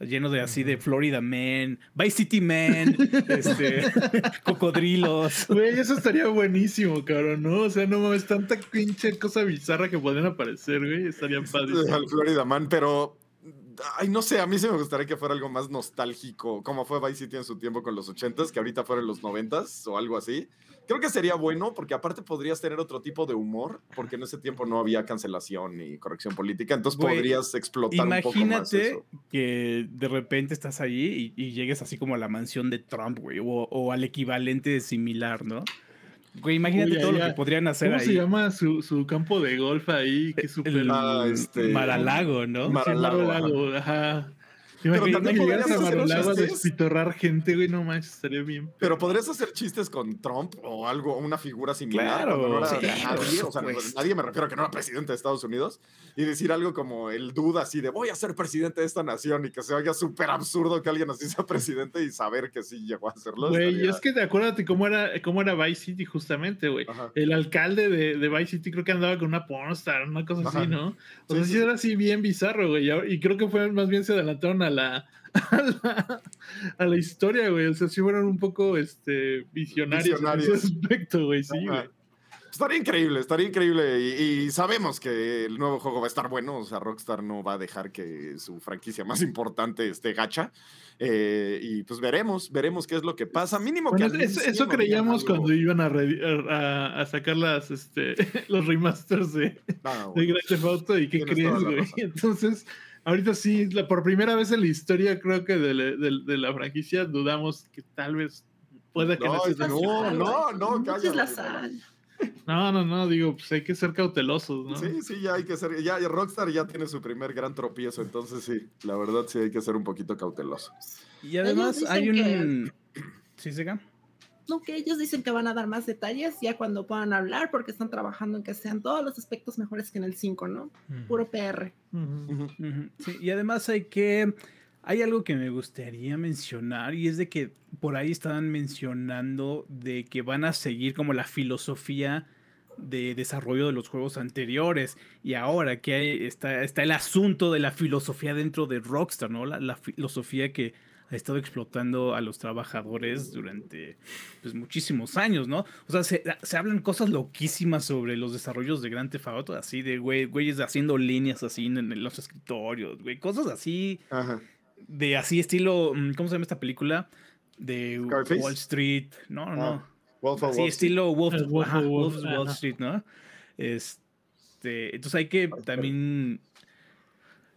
Lleno de así de Florida Man, Vice City Man, [LAUGHS] este, [LAUGHS] cocodrilos. Güey, eso estaría buenísimo, cabrón, ¿no? O sea, no mames, tanta pinche cosa bizarra que podrían aparecer, güey. Estarían padres. Al Florida Man, pero. Ay, no sé, a mí sí me gustaría que fuera algo más nostálgico, como fue Vice City en su tiempo con los 80s, que ahorita fueran los 90s o algo así. Creo que sería bueno porque aparte podrías tener otro tipo de humor, porque en ese tiempo no había cancelación ni corrección política, entonces Güey, podrías explotar un poco más Imagínate eso. que de repente estás ahí y, y llegues así como a la mansión de Trump, güey, o, o al equivalente similar, ¿no? Güey, imagínate Uy, todo lo que podrían hacer ¿Cómo ahí. se llama su, su campo de golf ahí? Que es súper... El Ah, este- Maralago, ¿no? Sí, Maralago, Maralago, ajá. Pero también podrías a despitorrar gente, güey, no manches, estaría bien. Pero podrías hacer chistes con Trump o algo, una figura similar. Claro, no era sí, nadie, o sea, nadie me refiero a que no era presidente de Estados Unidos, y decir algo como el duda así de voy a ser presidente de esta nación y que se oiga súper absurdo que alguien así [LAUGHS] sea presidente y saber que sí llegó a hacerlo. Güey, estaría- es que te acuérdate cómo era, cómo era Vice City justamente, güey. El alcalde de, de Vice City creo que andaba con una pornstar, una cosa Ajá. así, ¿no? O Sí, sea, sí, era así bien bizarro, güey. Y creo que fue más bien se adelantaron a la, [LAUGHS] a la, a la historia, güey. O sea, sí fueron un poco este, visionarios, Visionarios. en ese aspecto, güey. Sí, güey. Estaría increíble, estaría increíble. Y, y sabemos que el nuevo juego va a estar bueno. O sea, Rockstar no va a dejar que su franquicia más importante esté gacha. Eh, y pues veremos, veremos qué es lo que pasa. Mínimo Bueno, que eso, creíamos cuando iban a, a, a sacar las, este, [LAUGHS] los remasters de, No, de bueno. Grand Theft Auto y qué Tienes crees, güey. Entonces, ahorita sí, la, por primera vez en la historia, creo que de, la- de- de la franquicia dudamos que tal vez pueda que No, no, no, no, sal. no, no, no, digo, pues hay que ser cautelosos, ¿no? Sí, sí, ya hay que ser. Ya, Rockstar ya tiene su primer gran tropiezo, entonces sí, la verdad sí hay que ser un poquito cauteloso. Y además hay un... ¿Sí, Sega? No, que ellos dicen que van a dar más detalles ya cuando puedan hablar, porque están trabajando en que sean todos los aspectos mejores que en el 5, ¿no? Puro PR. Sí, y además hay que. Hay algo que me gustaría mencionar y es de que por ahí estaban mencionando de que van a seguir como la filosofía de desarrollo de los juegos anteriores y ahora que hay, está, está el asunto de la filosofía dentro de Rockstar, ¿no? La, la filosofía que ha estado explotando a los trabajadores durante pues, muchísimos años, ¿no? O sea, se, se hablan cosas loquísimas sobre los desarrollos de Grand Theft Auto, así de güey, güeyes haciendo líneas así en, en los escritorios, güey, cosas así, Ajá. de así estilo, mm, ¿cómo se llama esta película? De Scarface. Wall Street, no, no, no. Ah, Wolf of Así Wall Street. estilo Wolf, Wolf ajá, Wall- Wolf. Street, ¿no? Este, entonces hay que también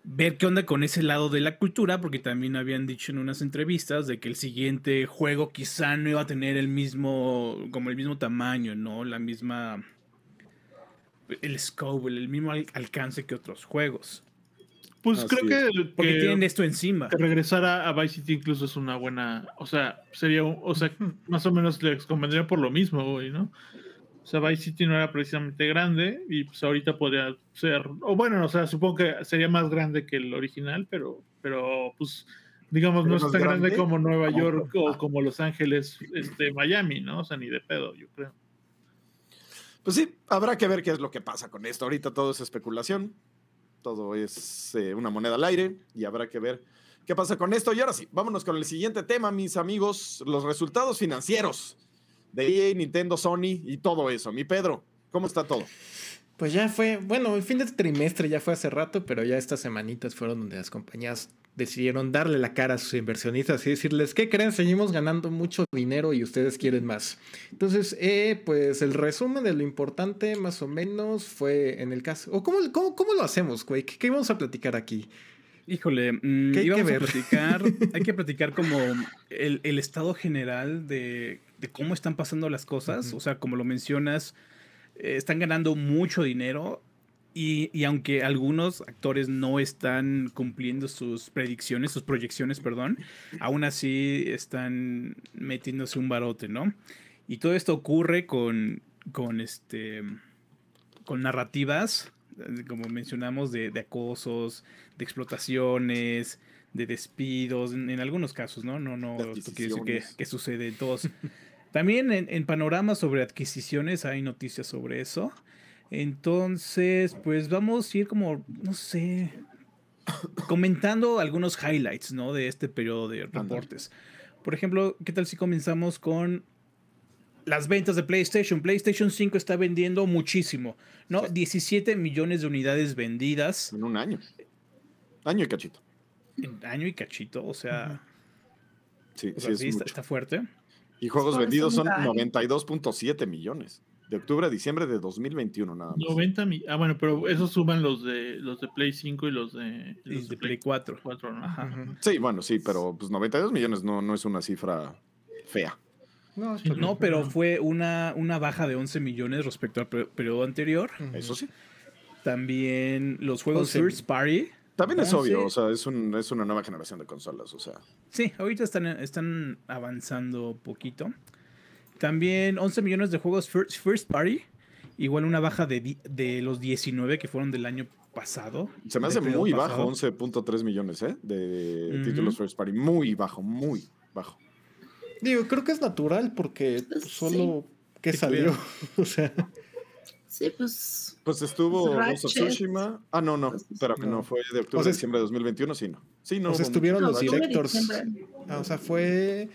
ver qué onda con ese lado de la cultura, porque también habían dicho en unas entrevistas de que el siguiente juego quizá no iba a tener el mismo, como el mismo tamaño, ¿no? La misma, el scope, el mismo al- alcance que otros juegos. Pues Así creo que, Porque que- tienen esto encima. que regresar a, a Vice City incluso es una buena, o sea, sería, o sea, más o menos les convendría por lo mismo, güey, ¿no? O sea, Vice City no era precisamente grande y pues ahorita podría ser, o bueno, o sea, supongo que sería más grande que el original, pero, pero pues, digamos, no ¿Pero es tan grande, grande? como Nueva Como- York o como Los Ángeles, este, Miami, ¿no? O sea, ni de pedo, yo creo. Pues sí, habrá que ver qué es lo que pasa con esto. Ahorita todo es especulación, todo es eh, una moneda al aire y habrá que ver qué pasa con esto. Y ahora sí, vámonos con el siguiente tema, mis amigos, los resultados financieros de EA, Nintendo, Sony y todo eso. Mi Pedro, ¿cómo está todo? Pues ya fue, bueno, el fin de trimestre ya fue hace rato, pero ya estas semanitas fueron donde las compañías decidieron darle la cara a sus inversionistas y decirles, ¿qué creen? Seguimos ganando mucho dinero y ustedes quieren más. Entonces, eh, pues el resumen de lo importante más o menos fue en el caso... ¿O cómo, cómo, cómo lo hacemos, güey? ¿Qué, qué vamos a platicar aquí? Híjole, mm, ¿Qué hay que ver? a platicar, [LAUGHS] hay que platicar como el, el estado general de, de cómo están pasando las cosas. O sea, como lo mencionas, eh, están ganando mucho dinero y, y aunque algunos actores no están cumpliendo sus predicciones, sus proyecciones, perdón, aún así están metiéndose un barote, ¿no? Y todo esto ocurre con, con este con narrativas, eh, como mencionamos, de, de acosos, de explotaciones, de despidos, en, en algunos casos, ¿no? No, no, esto quiere decir que, que sucede en todos. [LAUGHS] También en, en panoramas sobre adquisiciones hay noticias sobre eso. Entonces, pues vamos a ir como, no sé, comentando algunos highlights, ¿no? De este periodo de reportes. Por ejemplo, ¿qué tal si comenzamos con las ventas de PlayStation? PlayStation 5 está vendiendo muchísimo, ¿no? 17 millones de unidades vendidas. En un año. Año y cachito. En año y cachito, o sea. Sí, o sí, sea, es sí, está, mucho. está fuerte. Y juegos Por vendidos son ciento año. 92.7 millones. De octubre a diciembre de 2021 nada más. 90 mi- Ah, bueno, pero esos suman los de los de Play 5 y los de, los de Play 4. 4, ¿no? Ajá. Ujú. Sí, bueno, sí, pero pues 92 millones no, no es una cifra fea. No, Sí, No, pero fue una, una baja de 11 millones respecto al per- periodo anterior. Eso sí. También los juegos 11. First Party. También es 11. obvio, o sea, es, un, es una nueva generación de consolas, o sea. Sí, ahorita están, están avanzando poquito. También 11 millones de juegos First, first Party. Igual una baja de, de los 19 que fueron del año pasado. Se me hace muy pasado. bajo, 11.3 millones, ¿eh? De títulos first party. Muy bajo, muy bajo. Digo, creo que es natural porque solo que Que salió. [LAUGHS] o sea, Sí, pues. Pues estuvo Ghost of Ratchet. Tsushima. Ah, no, no. Pues, Espérame, no. fue de octubre O sea, a diciembre de 2021, sí, no. Sí, no. hubo estuvieron los directors. Ah, o sea, fue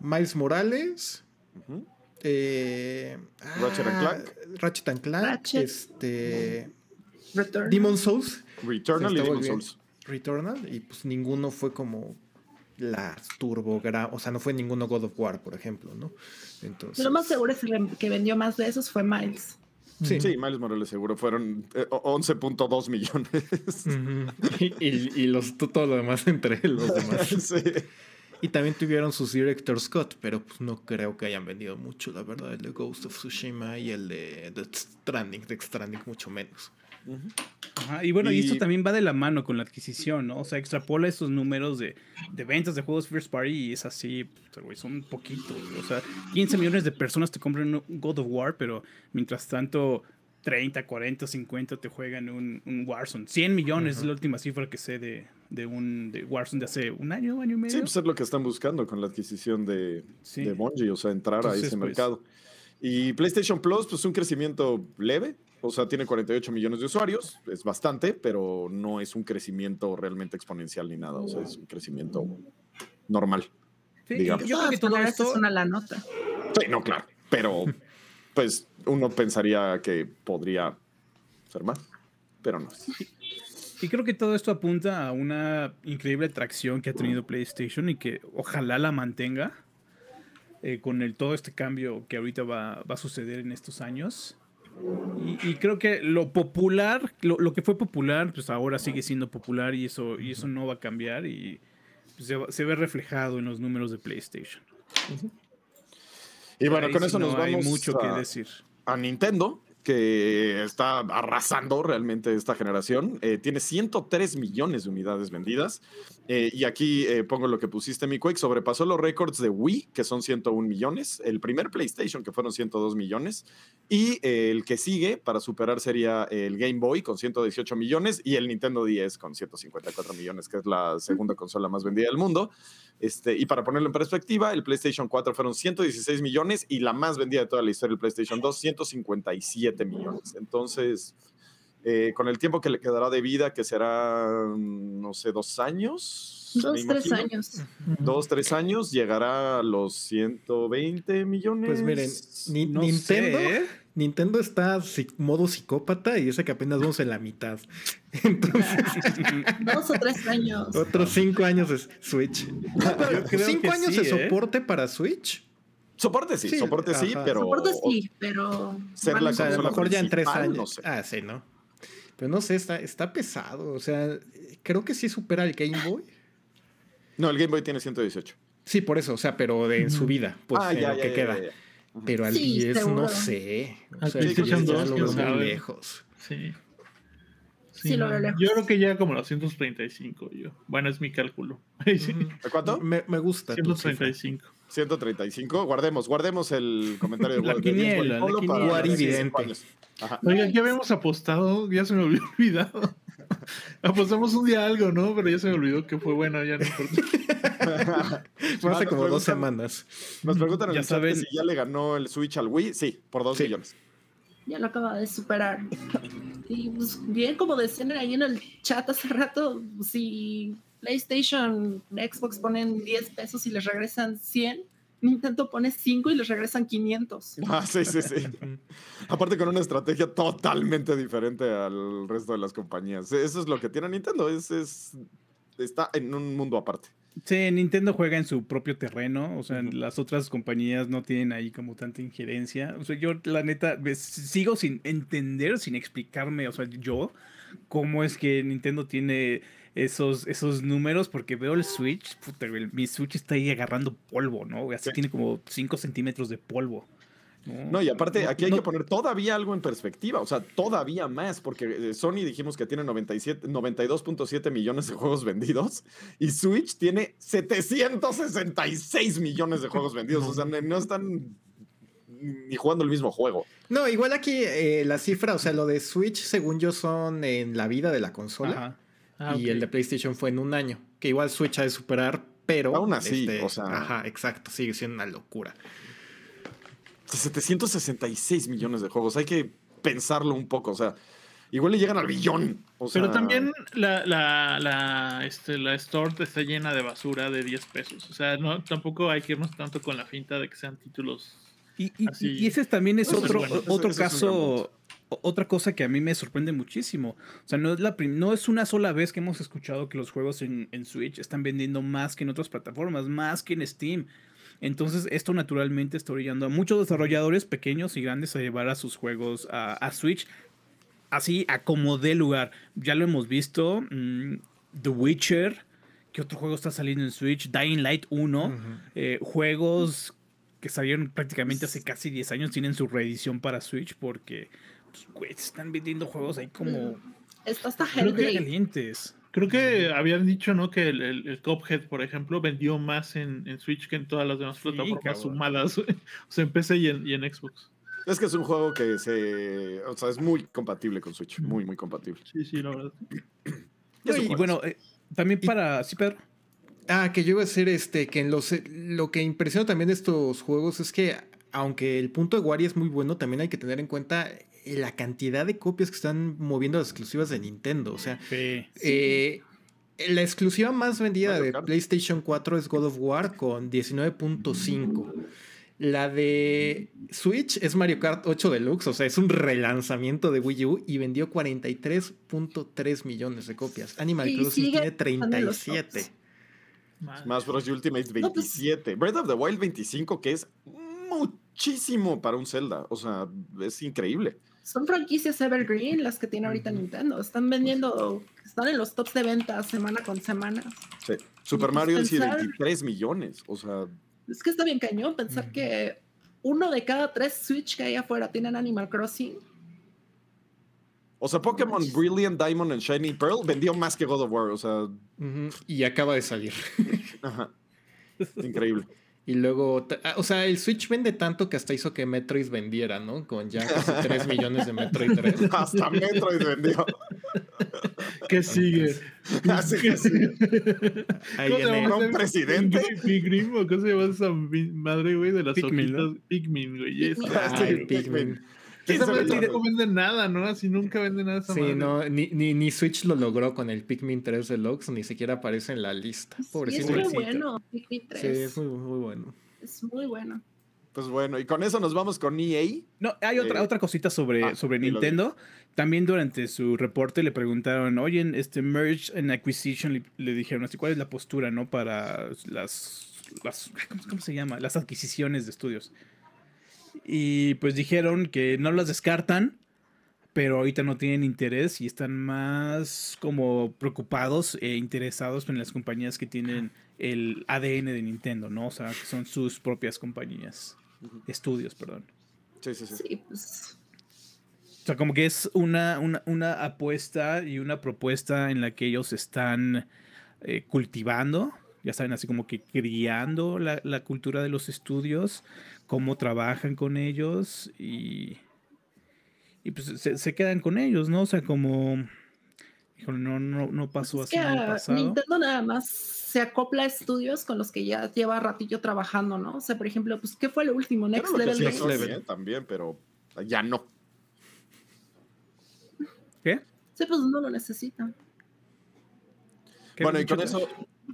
Miles Morales. Eh, Ratchet and ah, Clank. Ratchet and Clank. Ratchet. Este. Return. Demon Souls. Returnal y volviendo- Souls. Returnal. Y pues ninguno fue como la turbo O sea, no fue ninguno God of War, por ejemplo, ¿no? Entonces. Lo más seguro es que vendió más de esos fue Miles. Sí. Sí, Miles Morales seguro fueron eh, 11.2 millones. [LAUGHS] Ujú. y, y- y los, todo lo demás entre los demás. [LAUGHS] sí. Y también tuvieron sus Director Scott, pero pues no creo que hayan vendido mucho, la verdad. El de Ghost of Tsushima y el de Death Stranding, Death Stranding mucho menos. Ajá, Y bueno, y... Y- esto también va de la mano con la adquisición, ¿no? O sea, extrapola esos números de, de ventas de juegos First Party y es así, güey, son poquitos. O sea, 15 millones de personas te compran un God of War, pero mientras tanto 30, 40, 50 te juegan un, un Warzone. 100 millones es la última cifra que sé de, de un de Warzone de hace un año, año y medio. Sí, pues es lo que están buscando con la adquisición de, Sí. de Bungie, o sea, entrar a ese pues- mercado. Y PlayStation Plus, pues un crecimiento leve, o sea, tiene 48 millones de usuarios, es bastante, pero no es un crecimiento realmente exponencial ni nada, o sea, es un crecimiento normal. Sí, digamos. yo creo que todo Poner esto... es una la nota. Sí, no, claro, pero pues uno pensaría que podría ser más, pero no. Y creo que todo esto apunta a una increíble atracción que ha tenido PlayStation y que ojalá la mantenga eh, con el, todo este cambio que ahorita va, va a suceder en estos años. Y, y creo que lo popular, lo, lo que fue popular, pues ahora sigue siendo popular y eso, y eso no va a cambiar y pues, se, va- se ve reflejado en los números de PlayStation. Y bueno, Ahí con eso nos no vamos hay mucho a, que decir. a Nintendo, que está arrasando realmente esta generación. Eh, tiene 103 millones de unidades vendidas. Eh, y aquí eh, pongo lo que pusiste, mi Quake. Sobrepasó los récords de Wii, que son 101 millones. El primer PlayStation, que fueron 102 millones. Y el que sigue para superar sería el Game Boy, con 118 millones. Y el Nintendo 10, con 154 millones, que es la segunda consola más vendida del mundo. Este, y para ponerlo en perspectiva, el PlayStation 4 fueron 116 millones y la más vendida de toda la historia, el PlayStation 2, 157 millones. Entonces, eh, con el tiempo que le quedará de vida, que será, no sé, dos años. Dos, tres imagino, años. Dos, tres años, llegará a los 120 millones. Pues miren, ni- No Nintendo, sé, ¿eh? Nintendo está modo psicópata y dice que apenas vamos en la mitad. [LAUGHS] Entonces, [LAUGHS] Dos o tres años. otros cinco años de Switch. ¿Cinco que años sí, de ¿eh? soporte para Switch? Soporte sí, Sí, soporte sí, pero. Soporte sí, pero. Ser la O sea, a lo mejor ya en tres años. no sé. Ah, sí, ¿no? Pero no sé, está, está pesado. O sea, creo que sí supera el Game Boy. No, el Game Boy tiene 118. Sí, por eso, o sea, pero de en su vida, pues ah, en ya, lo ya, que ya, queda. Pero al Sí, 10 no seguro. sé. O Al sea, PlayStation 10 ya 2, lo veo muy sabe. lejos. Sí. Sí, lo veo lejos. Yo creo que ya como los 135. Yo. Bueno, es mi cálculo. [LAUGHS] Sí. ¿A ¿Cuánto? Me, me gusta. tu cifra. 135. 135. Guardemos, guardemos el comentario de La de quiniela, James la para quiniela. los 25 Guarividente. años. Ajá. Oiga, ya habíamos apostado, ya se me había [LAUGHS] olvidado. [LAUGHS] Apostamos un día algo, ¿no? Pero ya se me olvidó que fue bueno, ya no importa. [LAUGHS] Fue hace como dos semanas. Nos preguntan en Ya el chat que saben. si ya le ganó el Switch al Wii. Sí, por 2 Sí. millones. Ya lo acaba de superar. Y pues, bien, como decían ahí en el chat hace rato, si PlayStation, Xbox ponen 10 pesos y les regresan 100, Nintendo pone 5 y les regresan 500. Ah, sí, sí, sí. [LAUGHS] Aparte con una estrategia totalmente diferente al resto de las compañías. Eso es lo que tiene Nintendo, es, es está en un mundo aparte. Sí, Nintendo juega en su propio terreno, o sea, las otras compañías no tienen ahí como tanta injerencia. O sea, yo la neta sigo sin entender, sin explicarme, o sea, yo, cómo es que Nintendo tiene esos, esos números, porque veo el Switch, puta, mi Switch está ahí agarrando polvo, ¿no? Así tiene como 5 centímetros de polvo. No, y aparte, aquí hay que poner todavía algo en perspectiva, o sea, todavía más, porque eh, Sony dijimos que tiene 92.7 millones de juegos vendidos y Switch tiene 766 millones de juegos vendidos, o sea, no están ni jugando el mismo juego. No, igual aquí eh, la cifra, o sea, lo de Switch, según yo, son en la vida de la consola. Ah, y el de PlayStation fue en un año, que igual Switch ha de superar, pero... Aún así, este, o sea... Ajá, exacto, sigue siendo una locura. 766 millones de juegos. Hay que pensarlo un poco. O sea, igual le llegan al billón. Pero también la, la, la, este, la store está llena de basura de 10 pesos. O sea, no, tampoco hay que irnos tanto con la finta de que sean títulos. Y, y, ese también es otro, otro caso. Otra cosa que a mí me sorprende muchísimo. O sea, no es, la no es una sola vez que hemos escuchado que los juegos en, en Switch están vendiendo más que en otras plataformas, más que en Steam. Entonces, esto naturalmente está orillando a muchos desarrolladores pequeños y grandes a llevar a sus juegos a, Switch. Así, a como dé lugar. Ya lo hemos visto. Mm, The Witcher. ¿Qué otro juego está saliendo en Switch? Dying Light 1. Eh, juegos que salieron prácticamente hace casi 10 años tienen su reedición para Switch porque están vendiendo juegos ahí como... Está hasta calientes. Creo que habían dicho, ¿no? Que el, el, Cuphead, por ejemplo, vendió más en, en, Switch que en todas las demás plataformas sumadas. o sea, en PC y en, y en, Xbox. Es que es un juego que se. O sea, es muy compatible con Switch. Muy, muy compatible. Sí, sí, la verdad. y, bueno, eh, también para. ¿Sí, Pedro? Ah, que yo iba a decir este, que en los, lo que impresiona también de estos juegos es que, aunque el punto de Wari es muy bueno, también hay que tener en cuenta la cantidad de copias que están moviendo las exclusivas de Nintendo. O sea, eh, la exclusiva más vendida de PlayStation 4 es God of War con 19.5. La de Switch es Mario Kart 8 Deluxe, o sea, es un relanzamiento de Wii U y vendió 43.3 millones de copias. Animal Crossing tiene 37. Más Bros. Ultimate 27. Pues Breath of the Wild 25, que es muchísimo para un Zelda. O sea, es increíble son franquicias evergreen las que tiene ahorita Nintendo. Están vendiendo, están en los tops de ventas semana con semana. Sí. Super Mario es 23 millones, o sea. Es que está bien cañón pensar que uno de cada tres Switch que hay afuera tienen Animal Crossing. O sea, Pokémon Brilliant Diamond and Shiny Pearl vendió más que God of War, o sea. Y acaba de salir. Ajá. Increíble. Y luego, ah, o sea, el Switch vende tanto que hasta hizo que Metroid vendiera, ¿no? Con ya casi 3 millones de Metroid 3. [LAUGHS] hasta Metroid vendió. ¿Qué sigue? Así que sigue. Ahí viene un presidente. Pigrim, ¿o cómo se llama esa madre, güey, de las Pikmin, hojitas? Pikmin, güey. Ay, Esa no vende nada, ¿no? Así nunca vende nada esa Sí, no, ni, ni, ni, Switch lo logró con el Pikmin 3 Deluxe, ni siquiera aparece en la lista. Pobrecito. Sí, es muy bueno, Pikmin 3. Sí, es muy, muy bueno. Es muy bueno. Pues bueno, y con eso nos vamos con EA. No, hay otra, eh, otra cosita sobre, ah, sobre Nintendo. También durante su reporte le preguntaron, oye, este Merge and Acquisition, le, dijeron así, ¿cuál es la postura, no? Para las, las ¿cómo, se llama? Las adquisiciones de estudios. Y pues dijeron que no las descartan, pero ahorita no tienen interés y están más como preocupados e interesados en las compañías que tienen el ADN de Nintendo, ¿no? O sea, que son sus propias compañías, estudios, perdón. Sí, sí, sí. Pues. O sea, como que es una, una, apuesta y una propuesta en la que ellos están eh, cultivando, ya saben, así como que criando la, la cultura de los estudios cómo trabajan con ellos y, y pues se, quedan con ellos, ¿no? O sea, como... no, no, no pasó pues así en el pasado. Nintendo nada más se acopla a estudios con los que ya lleva ratillo trabajando, ¿no? O sea, por ejemplo, pues, ¿qué fue lo último? Next Level Games. también, pero ya no. ¿Qué? Sí, pues no lo necesita. ¿Qué Bueno, y con eso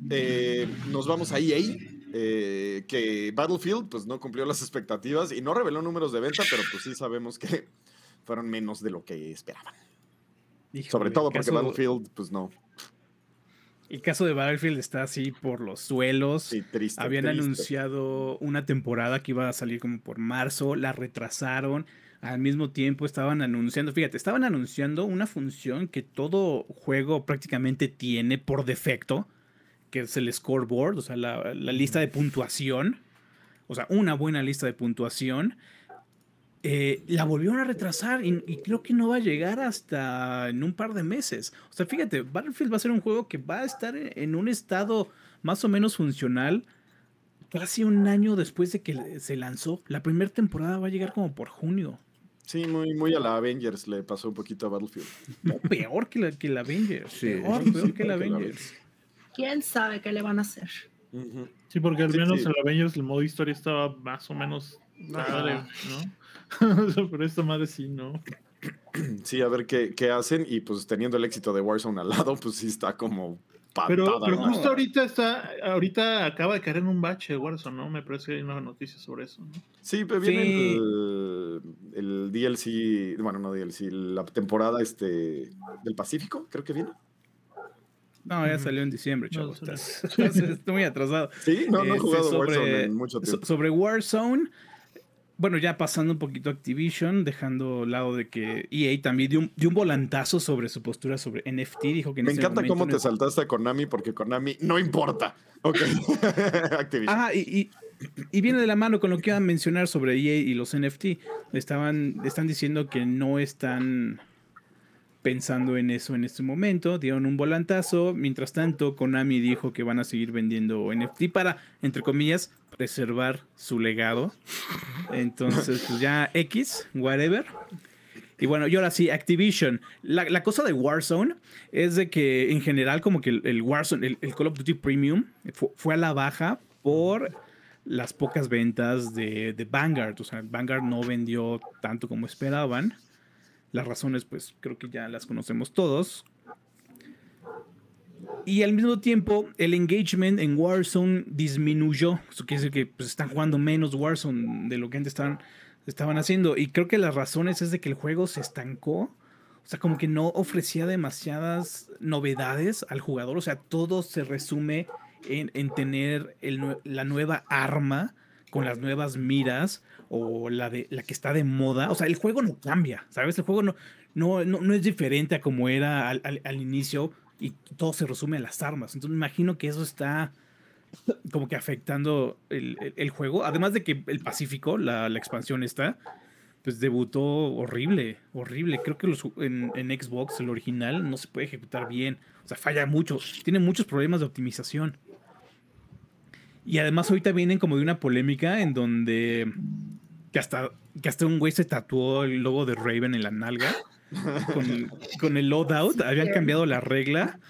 eh, nos vamos a EA, eh, que Battlefield pues no cumplió las expectativas y no reveló números de venta, pero pues sí sabemos que fueron menos de lo que esperaban. Híjole, Sobre todo porque caso- Battlefield pues no. El caso de Battlefield está así por los suelos. Sí, triste. Habían triste. anunciado una temporada que iba a salir como por marzo, la retrasaron. Al mismo tiempo estaban anunciando, fíjate, estaban anunciando una función que todo juego prácticamente tiene por defecto, que es el scoreboard, o sea, la, la lista de puntuación. O sea, una buena lista de puntuación. Eh, la volvieron a retrasar y, y creo que no va a llegar hasta en un par de meses. O sea, fíjate, Battlefield va a ser un juego que va a estar en en un estado más o menos funcional casi un año después de que se lanzó. La primera temporada va a llegar como por junio. Sí, muy, muy a la Avengers le pasó un poquito a Battlefield. No, peor que la, que la Avengers. Sí, peor, sí, peor sí, que la peor que la Avengers. ¿Quién sabe qué le van a hacer? Sí, porque al Sí, menos sí. en Avengers el modo historia estaba más o menos padre, Ajá. ¿no? [LAUGHS] Pero esta madre sí, ¿no? Sí, a ver qué, qué hacen y pues teniendo el éxito de Warzone al lado, pues sí está como patada. Pero, pero ¿no? justo ahorita está, ahorita acaba de caer en un bache Warzone, ¿no? Me parece que hay una noticia sobre eso, ¿no? Sí, pero viene Sí. el, el DLC, bueno, no DLC, la temporada este del Pacífico, creo que viene. No, ya salió en diciembre, No, chavo. Estás, [LAUGHS] estás muy atrasado. Sí, no, no he Este, jugado sobre- Warzone en mucho tiempo. sobre Warzone, bueno, ya pasando un poquito a Activision, dejando lado de que EA también dio un, dio un volantazo sobre su postura sobre NFT. Dijo que en Me ese encanta cómo no- te saltaste a Konami porque Konami no importa. Ok. [LAUGHS] Activision. Y, y- y viene de la mano con lo que iba a mencionar sobre EA y los NFT. Estaban, están diciendo que no están pensando en eso en este momento. Dieron un volantazo. Mientras tanto, Konami dijo que van a seguir vendiendo NFT para, entre comillas, preservar su legado. Entonces, pues ya X, whatever. Y bueno, y ahora sí, Activision. La, la cosa de Warzone es de que en general como que el, Warzone, el, Call of Duty Premium fu- fue a la baja por las pocas ventas de, de Vanguard. O sea, Vanguard no vendió tanto como esperaban. Las razones, pues creo que ya las conocemos todos. Y al mismo tiempo, el engagement en Warzone disminuyó. Eso quiere decir que pues, están jugando menos Warzone de lo que antes estaban, estaban haciendo. Y creo que las razones es de que el juego se estancó. O sea, como que no ofrecía demasiadas novedades al jugador. O sea, todo se resume en, en tener el la nueva arma con las nuevas miras o la, de, la que está de moda. O sea, el juego no cambia, ¿sabes? El juego no, no, no, no es diferente a como era al, al- inicio y todo se resume a las armas. Entonces me imagino que eso está como que afectando el, el- juego. Además de que el Pacífico, la, la expansión está, pues debutó horrible, horrible. Creo que los en, en Xbox, el original, no se puede ejecutar bien. O sea, falla mucho. Tiene muchos problemas de optimización. Y además ahorita vienen como de una polémica en donde que hasta, que hasta un güey se tatuó el logo de Raven en la nalga. Con, con el loadout habían cambiado la regla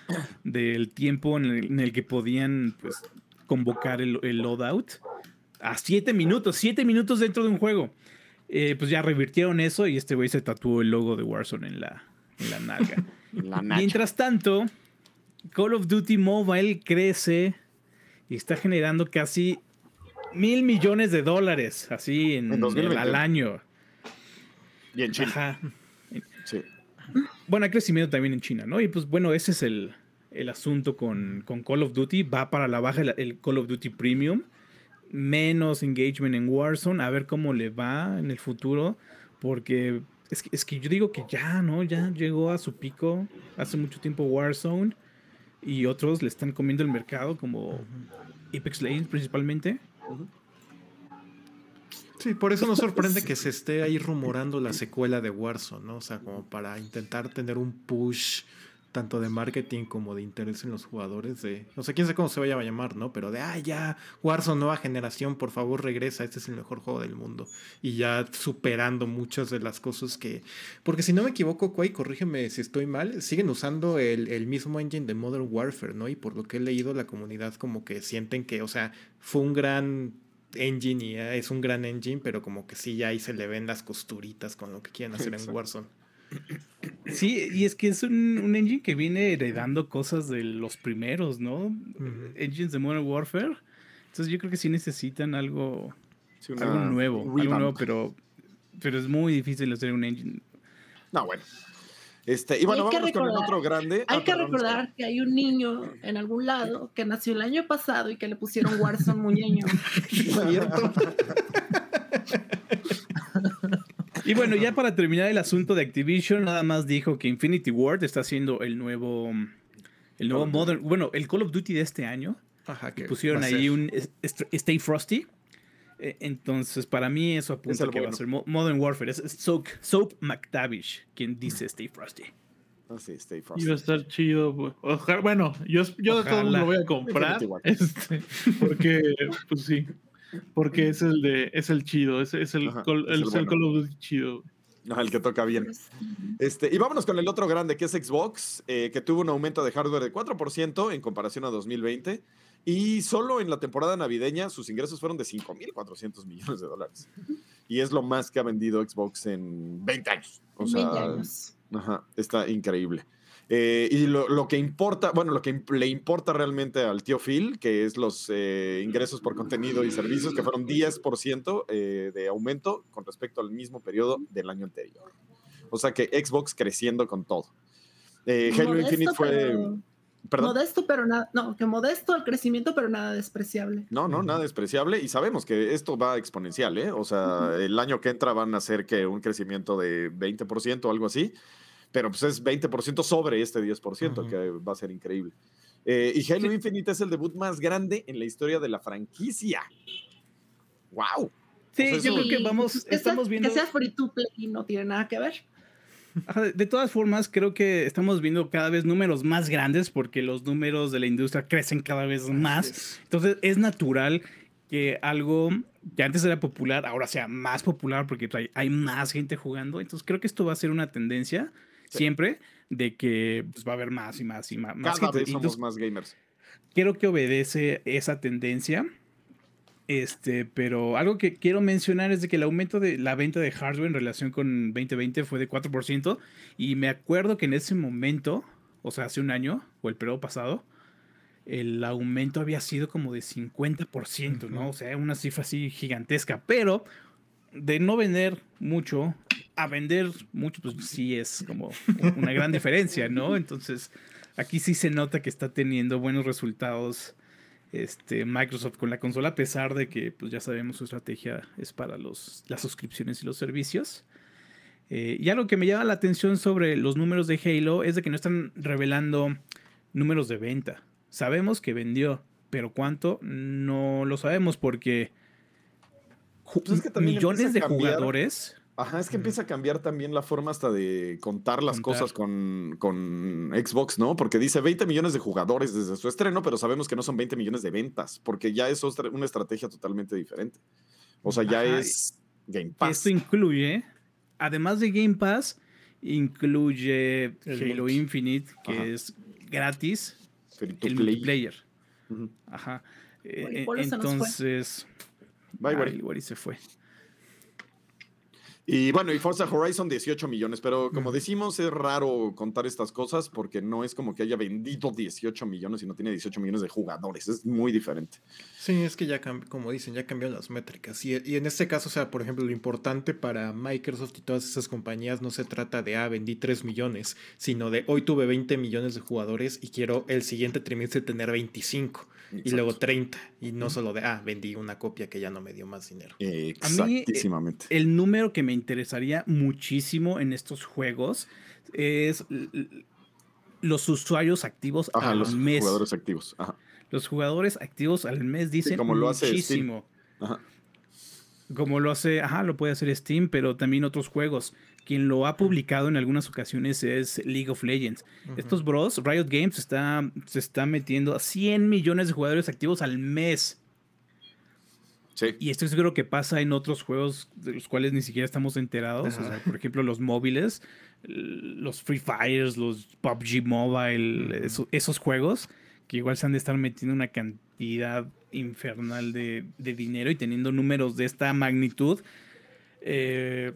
del tiempo en el, en el que podían pues, convocar el, el loadout a siete minutos, siete minutos dentro de un juego. Eh, pues ya revirtieron eso y este güey se tatuó el logo de Warzone en la, en la nalga. [LAUGHS] La. Mientras tanto, Call of Duty Mobile crece y está generando casi mil millones de dólares así en, En 2021. al año. Y en China. Ajá. Sí. Bueno, hay crecimiento también en China, ¿no? Y pues bueno, ese es el, el asunto con, con Call of Duty. Va para la baja el, el Call of Duty Premium. Menos engagement en Warzone. A ver cómo le va en el futuro. Porque es que, es que yo digo que ya, ¿no? Ya llegó a su pico hace mucho tiempo Warzone. Y otros le están comiendo el mercado, como Apex Legends principalmente. Sí, por eso no sorprende que se esté ahí rumorando la secuela de Warzone, ¿no? O sea, como para intentar tener un push tanto de marketing como de interés en los jugadores de, no sé quién sé cómo se vaya a llamar, ¿no? Pero de, ah, ya, Warzone nueva generación, por favor regresa, este es el mejor juego del mundo. Y ya superando muchas de las cosas que, porque si no me equivoco, Quay, corrígeme si estoy mal, siguen usando el, el mismo engine de Modern Warfare, ¿no? Y por lo que he leído, la comunidad como que sienten que, o sea, fue un gran engine y eh, es un gran engine, pero como que sí, ya ahí se le ven las costuritas con lo que quieren hacer en. Warzone. Sí, y es que es un, un engine que viene heredando cosas de los primeros, ¿no? Engines de Modern Warfare. Entonces yo creo que sí necesitan algo, Sí, una algo nuevo, algo nuevo, pero, pero es muy difícil hacer un engine. No, bueno. Este, y bueno, hay que vamos con el otro grande. Hay Ah, que perdón, recordar que hay un niño en algún lado que nació el año pasado y que le pusieron Warzone Muñeño. [LAUGHS] [LAUGHS] [LAUGHS] Y bueno, ya para terminar el asunto de Activision, nada más dijo que Infinity Ward está haciendo el nuevo, el nuevo Modern, bueno, el Call of Duty de este año. Ajá, que Pusieron ahí un es- Stay Frosty. Eh, Entonces, para mí eso apunta el que va a ser Mo- Modern Warfare. Es es Soap, Soap McTavish quien dice Stay Frosty. Sí, Stay Frosty. Iba a estar chido. Ojalá, bueno, yo, yo de todo lo voy a comprar. Este, porque, pues sí. Porque es el de, es el chido, es, es el, Ajá, es el, el es el bueno. Call of Duty chido. Ajá, el que toca bien. Este, y vámonos con el otro grande, que es Xbox, eh, que tuvo un aumento de hardware de 4% en comparación a 2020. Y solo en la temporada navideña sus ingresos fueron de 5.400 millones de dólares. Y es lo más que ha vendido Xbox en 20 años. O En sea, 20 años. Ajá, está increíble. Eh, y lo, lo que importa, bueno, lo que le importa realmente al tío Phil, que es los eh, ingresos por contenido y servicios, que fueron 10% eh, de aumento con respecto al mismo periodo del año anterior. O sea que Xbox creciendo con todo. Eh, Halo Modesto, Infinite fue... pero- Perdón. Modesto, pero nada. No, que modesto el crecimiento, pero nada despreciable. No, no, nada despreciable. Y sabemos que esto va exponencial, ¿eh? O sea, el año que entra van a ser que un crecimiento de 20% o algo así. Pero pues es 20% sobre este 10%, Ujú. que va a ser increíble. Eh, y Halo Infinite es el debut más grande en la historia de la franquicia. ¡Wow! Sí, O sea, yo eso- creo que vamos, que sea- estamos viendo. Que sea free to play no tiene nada que ver. De- todas formas, creo que estamos viendo cada vez números más grandes porque los números de la industria crecen cada vez más. es. Entonces es natural que algo que antes era popular ahora sea más popular porque hay, hay más gente jugando. Entonces creo que esto va a ser una tendencia Sí. siempre de que pues, va a haber más y más y más, Cada vez somos más gamers. creo que obedece esa tendencia. Este, pero algo que quiero mencionar es de que el aumento de la venta de hardware en relación con 2020 fue de 4%. Y me acuerdo que en ese momento, o sea, hace un año, o el periodo pasado, el aumento había sido como de 50%, ¿no? O sea, una cifra así gigantesca. Pero de no vender mucho a vender mucho, pues sí es como una gran diferencia, ¿no? Entonces, aquí sí se nota que está teniendo buenos resultados este, Microsoft con la consola, a pesar de que, pues ya sabemos, su estrategia es para los, las suscripciones y los servicios. Eh, y algo que me llama la atención sobre los números de Halo es de que no están revelando números de venta. Sabemos que vendió, pero cuánto no lo sabemos porque Pues es que también millones de jugadores. Ajá, es que empieza a cambiar también la forma hasta de contar las Contar. cosas con, con Xbox, ¿no? Porque dice 20 millones de jugadores desde su estreno, pero sabemos que no son 20 millones de ventas, porque ya es una estrategia totalmente diferente. O sea, ya Ajá, es Game Pass. Esto incluye, además de Game Pass, incluye El Halo. Infinite, que Ajá. es gratis, Free to el play. multiplayer. Ujú. Ajá. Eh, Bueno, Polo se nos fue. entonces, Bye, ay, se fue. Y bueno, y Forza Horizon 18 millones, pero como decimos, es raro contar estas cosas porque no es como que haya vendido 18 millones y no tiene 18 millones de jugadores, es muy diferente. Sí, es que ya, como dicen, ya cambiaron las métricas. Y, y en este caso, o sea, por ejemplo, lo importante para Microsoft y todas esas compañías no se trata de, ah, vendí 3 millones, sino de, hoy tuve 20 millones de jugadores y quiero el siguiente trimestre tener 25 y luego 30. Y no solo de, ah, vendí una copia que ya no me dio más dinero. Exactísimamente. El número que me interesaría muchísimo en estos juegos es los usuarios activos Ajá, al los mes. jugadores activos. Ajá. Los jugadores activos al mes dicen como lo hace Steam. muchísimo. Ajá. Como lo hace, ajá, lo puede hacer Steam, pero también otros juegos. Quien lo ha publicado en algunas ocasiones es League of Legends. Estos bros, Riot Games está, se está metiendo a 100 millones de jugadores activos al mes. Sí. Y esto es seguro que pasa en otros juegos de los cuales ni siquiera estamos enterados. O Ajá. sea, por ejemplo, los móviles, los Free Fires, los PUBG Mobile, eso- esos juegos que igual se han de estar metiendo una cantidad infernal de, de dinero y teniendo números de esta magnitud. Eh,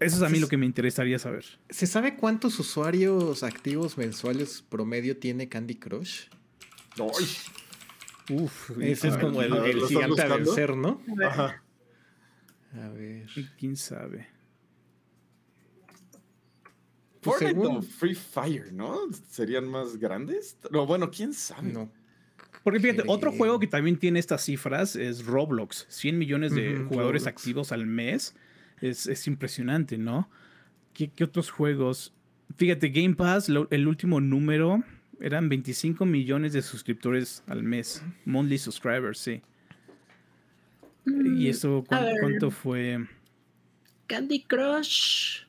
Eso es a mí lo que me interesaría saber. ¿Se sabe cuántos usuarios activos mensuales promedio tiene Candy Crush? Ay, Uf, ese es como el, ¿lo el estás gigante a vencer, ¿no? Ajá. A ver. ¿Quién sabe? Pues Fortnite según- o Free Fire, ¿no? ¿Serían más grandes? No, bueno, quién sabe. No. Porque fíjate, Creo. otro juego que también tiene estas cifras es Roblox. 100 millones de jugadores Roblox. activos al mes. Es, es impresionante, ¿no? ¿Qué, qué otros juegos? Fíjate, Game Pass, lo- el último número eran 25 millones de suscriptores al mes. Monthly subscribers, sí. Mm, ¿Y eso cuán- ver. cuánto fue? Candy Crush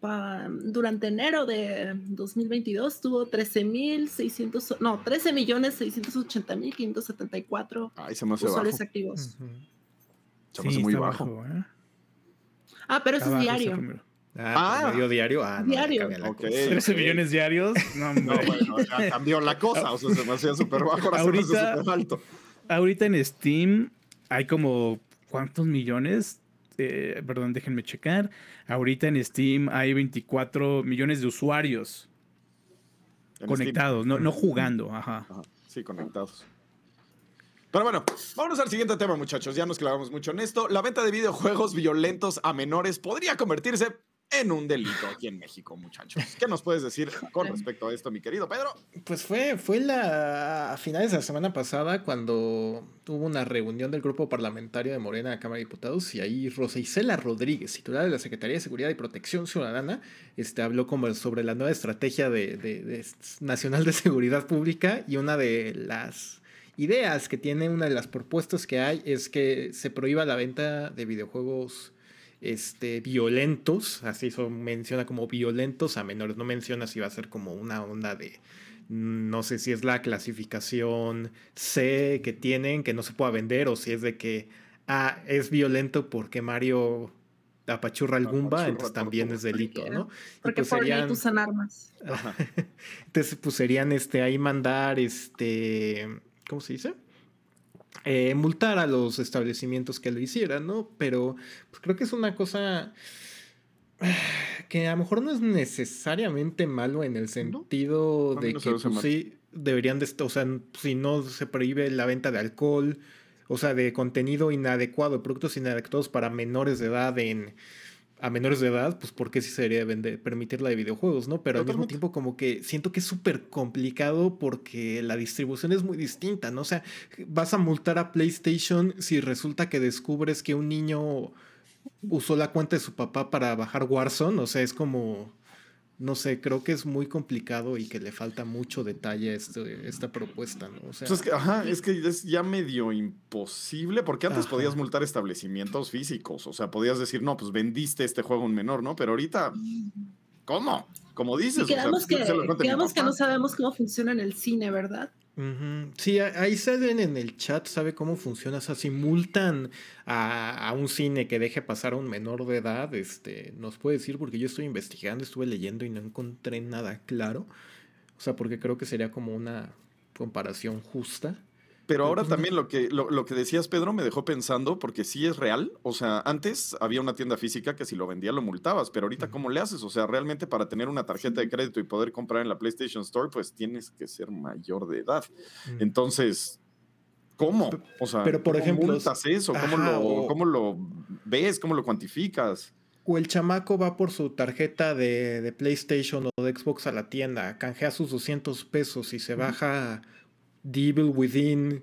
pa- durante enero de 2022 tuvo 13.600, no, 13.680.574 Ay, se me hace bajo. usuarios activos. Ujú. Se me hace Sí, muy está bajo. ¿eh? Ah, pero eso es diario. Ah, Ah. promedio diario. Ah, no, Diario. cambia la Ok. cosa. 13 ok. millones diarios. No, No, bueno, ya cambió la cosa. O sea, se me hacía súper bajo, ahora se me hace Ahorita- súper alto. Ahorita en Steam hay como ¿cuántos millones? Eh, perdón, déjenme checar. Ahorita en Steam hay 24 millones de usuarios conectados, no, no jugando, ajá. Ajá, Sí, conectados. Pero bueno, vámonos al siguiente tema, muchachos. Ya nos clavamos mucho en esto. La venta de videojuegos violentos a menores podría convertirse en un delito aquí en México, muchachos. ¿Qué nos puedes decir con respecto a esto, mi querido Pedro? Pues fue, fue la, a finales de la semana pasada cuando hubo una reunión del grupo parlamentario de Morena la Cámara de Diputados y ahí Rosa Isela Rodríguez, titular de la Secretaría de Seguridad y Protección Ciudadana, este, habló sobre la nueva estrategia de nacional de seguridad pública y una de las ideas que tiene, una de las propuestas que hay es que se prohíba la venta de videojuegos este, violentos, así se menciona como violentos a menores, no menciona si va a ser como una onda de, no sé si es la clasificación C que tienen, que no se pueda vender, o si es de que, ah, es violento porque Mario apachurra al Goomba, Apachurra entonces también es delito, Porque- ¿no? Y Porque pues Fortnite serían- usan armas. [LAUGHS] Entonces, pues serían este, ahí mandar, este, ¿cómo se dice? Eh, multar a los establecimientos que lo hicieran, ¿no? Pero pues creo que es una cosa [SIGHS] que a lo mejor no es necesariamente malo en el sentido de no que pues, sí deberían de, o sea, si no se prohíbe la venta de alcohol, o sea, de contenido inadecuado, de productos inadecuados para menores de edad en a menores de edad, pues ¿por qué sí se debería vender, permitir la de videojuegos, no? Pero al mismo tiempo como que siento que es súper complicado porque la distribución es muy distinta, ¿no? O sea, vas a multar a PlayStation si resulta que descubres que un niño usó la cuenta de su papá para bajar Warzone, o sea, es como, no sé, creo que es muy complicado y que le falta mucho detalle a este- esta propuesta, ¿no? O sea, Pues es que, ajá, es que es ya medio imposible, porque antes Ajá. podías multar establecimientos físicos, o sea, podías decir, no, pues vendiste este juego a un menor, ¿no? Pero ahorita, ¿cómo? Como dices, Y o sea, quedamos, que, quedamos que no sabemos cómo funciona en el cine, ¿verdad? Sí, ahí salen en el chat, sabe cómo funciona. O sea, si multan a, a un cine que deje pasar a un menor de edad, este, nos puede decir, porque yo estoy investigando, estuve leyendo y no encontré nada claro. O sea, porque creo que sería como una comparación justa. Pero ahora también lo que, lo, lo que decías, Pedro, me dejó pensando, porque sí es real. O sea, antes había una tienda física que si lo vendía lo multabas, pero ahorita, ¿cómo le haces? O sea, realmente para tener una tarjeta de crédito y poder comprar en la PlayStation Store, pues tienes que ser mayor de edad. Entonces, ¿cómo? O sea, Pero, por ¿cómo ejemplo, multas eso? ¿Cómo, ajá, lo, o- ¿Cómo lo ves? ¿Cómo lo cuantificas? O el chamaco va por su tarjeta de, de PlayStation o de Xbox a la tienda, canjea sus 200 pesos y se baja Evil Within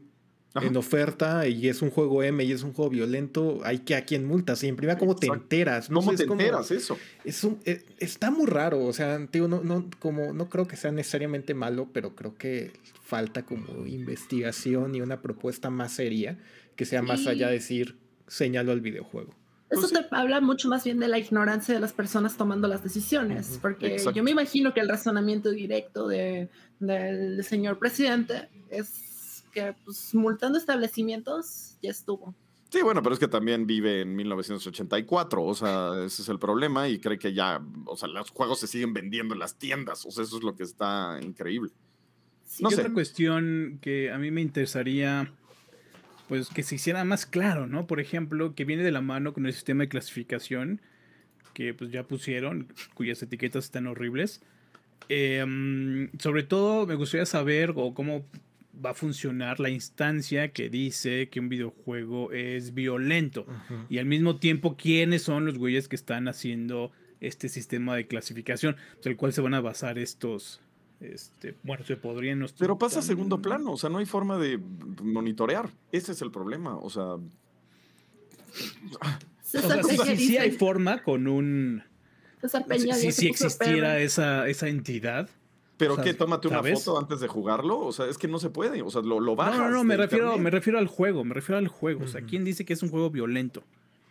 Ajá. en oferta y es un juego M y es un juego violento, hay que a quien multas. Y en primera, ¿cómo te enteras? No ¿Cómo sé, te es como- enteras eso? es un- eh, está muy raro, o sea, digo, no, no, como, no creo que sea necesariamente malo, pero creo que falta como investigación y una propuesta más seria que sea más Sí. allá de decir señalo al videojuego. Eso Pues te habla mucho más bien de la ignorancia de las personas tomando las decisiones, porque exacto. yo me imagino que el razonamiento directo de, del señor presidente es que pues, multando establecimientos ya estuvo. Sí, bueno, pero es que también vive en 1984, o sea, ese es el problema y cree que ya, o sea, los juegos se siguen vendiendo en las tiendas, o sea, eso es lo que está increíble. Sí, No sé. otra cuestión que a mí me interesaría, pues que se hiciera más claro, ¿no? Por ejemplo, que viene de la mano con el sistema de clasificación, que pues, ya pusieron, cuyas etiquetas están horribles. Eh, mm, sobre todo me gustaría saber o cómo va a funcionar la instancia que dice que un videojuego es violento. Y al mismo tiempo, quiénes son los güeyes que están haciendo este sistema de clasificación, el cual se van a basar estos. Este, bueno, se podrían. no Pero pasa a segundo plano, o sea, no hay forma de monitorear. Ese es el problema, o sea, [LAUGHS] O César sea, sí, Peña sí- sí hay forma con un. César Si, Peña existiera esa, esa entidad. Pero O sea, qué, tómate una ¿sabes? foto antes de jugarlo, o sea, es que no se puede, o sea, lo, lo bajas. No, no, no, me refiero, internet. me refiero al juego, me refiero al juego. O sea. ¿quién dice que es un juego violento?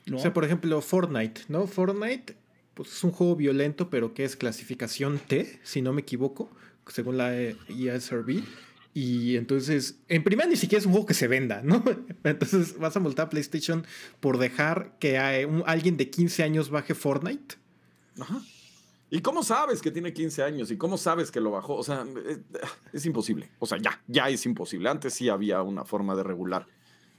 ¿No? O sea, por ejemplo, Fortnite, ¿no? Fortnite pues, es un juego violento, pero que es clasificación T, si no me equivoco, según la ESRB. Y entonces, en primera ni siquiera es un juego que se venda, ¿no? [LAUGHS] Entonces vas a multar a PlayStation por dejar que hay un- alguien de 15 años baje Fortnite. Ajá. ¿Y cómo sabes que tiene 15 años? ¿Y cómo sabes que lo bajó? O sea, es, es imposible. O sea, ya, ya es imposible. Antes sí había una forma de regular.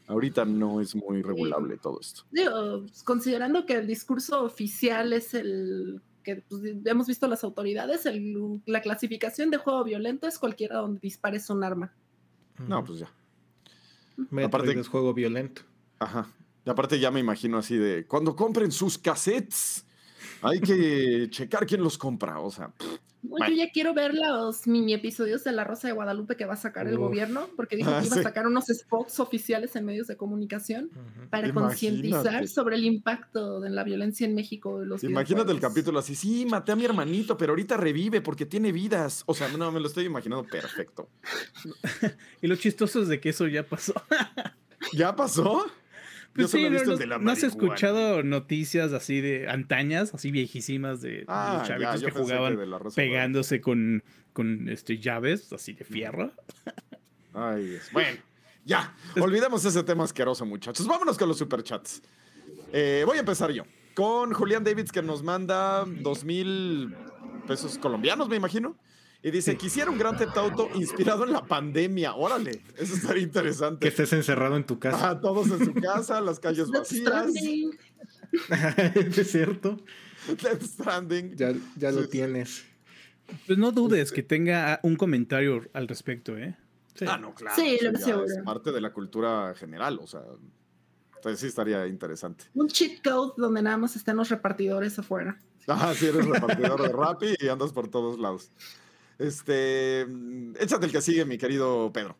Ahorita no es muy regulable todo esto. Digo, pues, considerando que el discurso oficial es el que pues, hemos visto las autoridades, el- la clasificación de juego violento es cualquiera donde dispares un arma. No, pues ya. Metroid aparte- es juego violento. Ajá. Y aparte ya me imagino así de, cuando compren sus cassettes, hay que checar quién los compra. O sea, pff, Uy, Bueno. Yo ya quiero ver los mini episodios de La Rosa de Guadalupe que va a sacar el gobierno, porque dijo Ah, que iba sí. a sacar unos spots oficiales en medios de comunicación para concientizar sobre el impacto de la violencia en México. Los imagínate el capítulo así, sí, maté a mi hermanito, pero ahorita revive porque tiene vidas. O sea, no, me lo estoy imaginando perfecto. [LAUGHS] Y lo chistoso es de que eso ya pasó. ¿Ya pasó? Pues sí, he no, visto el no- de la ¿no has escuchado noticias así de antañas, así viejísimas de, de Ah, los ya, chavitos que jugaban pegándose con, con este, llaves así de fierro? Ay, Dios. Bueno, ya. Olvidemos ese tema asqueroso, muchachos. Vámonos con los superchats. Eh, voy a empezar yo. Con Julián Davids, que nos manda dos mil pesos colombianos, me imagino. Y dice, quisiera un gran Auto inspirado en la pandemia. Órale, eso estaría Que interesante. estés encerrado en tu casa. Ah, todos en su casa, las calles Death vacías. Stranding. [LAUGHS] es cierto. Death Stranding. Ya, ya Sí, lo sí. tienes. Pues no dudes que tenga un comentario al respecto, ¿eh? Sí. Ah, no, claro. Sí, lo seguro. Es parte de la cultura general, o sea. Entonces sí estaría interesante. Un cheat code donde nada más están los repartidores afuera. Ah, sí, eres repartidor de Rappi y andas por todos lados. Este, mm, échate el que sigue, mi querido Pedro.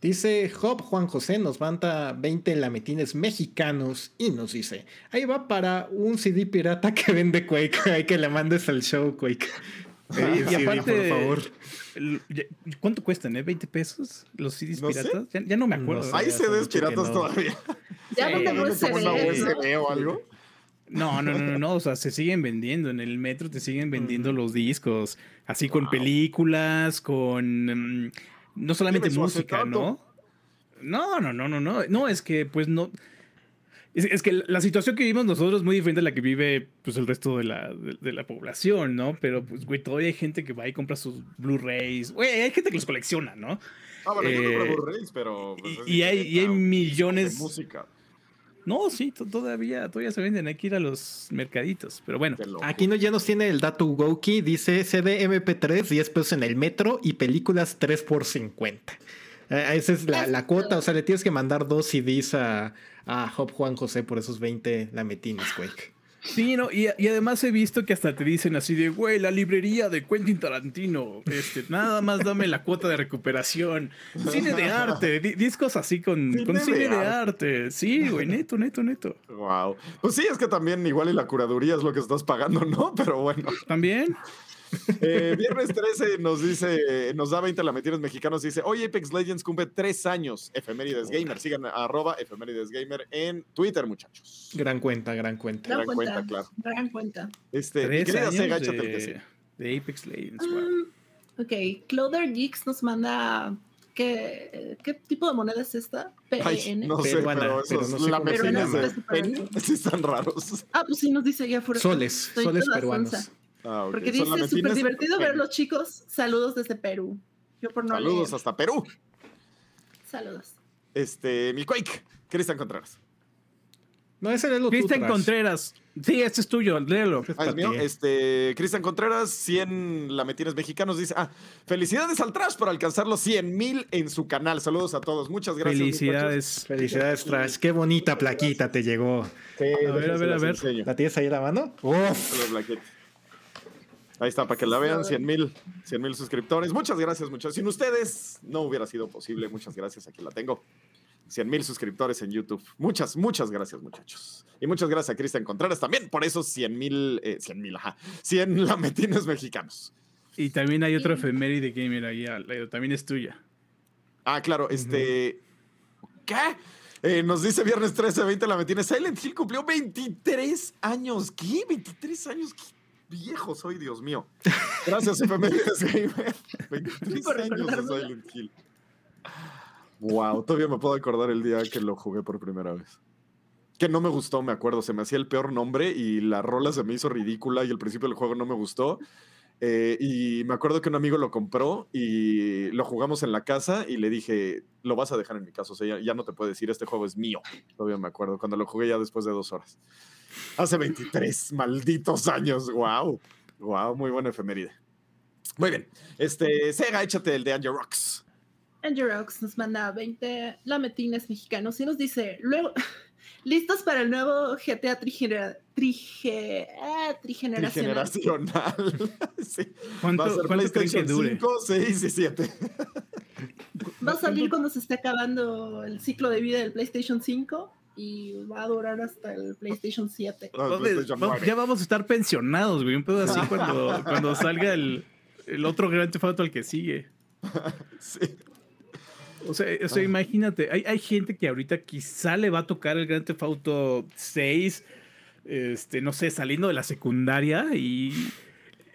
Dice Job Juan José, nos manda 20 lametines mexicanos y nos dice, ahí va para un CD pirata que vende Quake, [LAUGHS] hay que le mandes al show Quake. [LAUGHS] Y, El CD, aparte, por favor. ¿cuánto cuestan, eh? ¿20 pesos los CDs No piratas? Ya, ya no me acuerdo. No sé. Hay CDs piratas no. todavía. Ya Sí, no tengo no ¿Tienen como una USB. USB o algo? No, no, no, no, [LAUGHS] no, o sea, se siguen vendiendo. En el metro te siguen vendiendo los discos. Así con películas, con. mm, no solamente música. ¿no? No, no, no, no, no. No, es que, pues no. Es, es que la situación que vivimos nosotros es muy diferente a la que vive pues, el resto de la, de, de la población, ¿no? Pero, pues, güey, todavía hay gente que va y compra sus Blu-rays. Güey, hay gente que los colecciona, ¿no? Ah, bueno, yo Eh, compro Blu-rays, pero. pues, y- hay- y hay millones- De música. No, sí, to- todavía, todavía se venden. Hay que ir a los mercaditos. Pero bueno. Aquí no, ya nos tiene el dato Goki, dice CD MP3, 10 pesos en el metro y películas 3 por 50. Eh, esa es la, la cuota, o sea, le tienes que mandar dos CDs a, a Job Juan José por esos 20 lametines, Quake. Sí, no, y, y además he visto que hasta te dicen así de, güey, la librería de Quentin Tarantino, este, nada más dame la cuota de recuperación, cine de arte, di- discos así con Cine con de cine de arte. arte. Sí, güey, neto, neto, neto. Wow. Pues sí, es que también igual y la curaduría es lo que estás pagando, ¿no? Pero bueno. ¿También? Eh, viernes 13 nos dice, nos da 20 lametines mexicanos y dice, hoy Apex Legends cumple tres años. Efemérides Gamer. Sigan a arroba Efemérides Gamer en Twitter, muchachos. Gran cuenta, gran cuenta. Gran Gran cuenta, cuenta, claro. gran cuenta. Este, querida años Sega, échate el que de, sigue. de Apex Legends. wow. Um, ok, Clother Geeks nos manda. ¿Qué, ¿Qué tipo de moneda es esta? Ay, PN. no sé, Peruana, pero pero esos no sé llama. de [LAUGHS] sí están raros. Ah, pues sí, nos dice allá afuera. Soles, soles peruanos. sonsa. Ah. Porque dice súper divertido penny. verlos, chicos. Saludos desde Perú. Yo por no Saludos leer. hasta Perú. Saludos. Este, mi Quake, Cristian Contreras. No, ese es lo Cristian Contreras. Sí, este es tuyo, léelo. Ah, es mío. Este, Cristian Contreras, 100 lametines mexicanos, dice, ah, felicidades al Trash por alcanzar los 100 mil en su canal. Saludos a todos, muchas gracias. Felicidades. Felicidades, Trash. Qué bonita plaquita te llegó. Sí, a ver, a ver, a ver. ¿La tienes ahí a la mano? Uf. Ahí está, para que la vean, 100 mil 100, mil suscriptores. Muchas gracias, muchachos. Sin ustedes no hubiera sido posible. Muchas gracias, aquí la tengo. 100 mil suscriptores en YouTube. Muchas, muchas gracias, muchachos. Y muchas gracias a Cristian Contreras también por esos 100 mil, eh, 100 mil, ajá, 100 [LAUGHS] lametines mexicanos. Y también hay otro efeméride gamer ahí, también es tuya. Ah, claro, este. ¿Qué? Eh, nos dice viernes 13, 20 lametines. Silent Hill cumplió 23 años. ¿Qué? 23 años. ¿Qué? Viejo soy, Dios mío. [LAUGHS] Gracias, efemérides gamer. [LAUGHS] 23 años de Silent Hill. Wow, todavía me puedo acordar el día que lo jugué por primera vez. Que no me gustó, me acuerdo. Se me hacía el peor nombre y la rola se me hizo ridícula y el principio del juego no me gustó. Eh, y me acuerdo que un amigo lo compró y lo jugamos en la casa y le dije, lo vas a dejar en mi casa, o sea, ya, no te puedo decir, este juego es mío. Todavía me acuerdo, cuando lo jugué ya después de dos horas. Hace 23 malditos años, wow, wow, muy buena efeméride. Muy bien, este, Sega, échate el de Angel Rocks. Angel Rocks nos manda 20 lametines mexicanos y nos dice, luego, [LAUGHS] listos para el nuevo GTA trigenera, trige, ah, trigeneracional. Trigeneracional. [LAUGHS] sí. ¿Cuánto, Va a ser PlayStation que dure? 5, 6 y 7. Va a salir cuando se esté acabando el ciclo de vida del PlayStation 5 y va a durar hasta el PlayStation 7. ya vamos a estar pensionados, güey. Un pedo así [LAUGHS] cuando, cuando salga el, el otro Grand Theft Auto al que sigue. [LAUGHS] sí. O sea, imagínate, hay, hay, gente que ahorita quizá le va a tocar el Grand Theft Auto 6, este, no sé, saliendo de la secundaria y...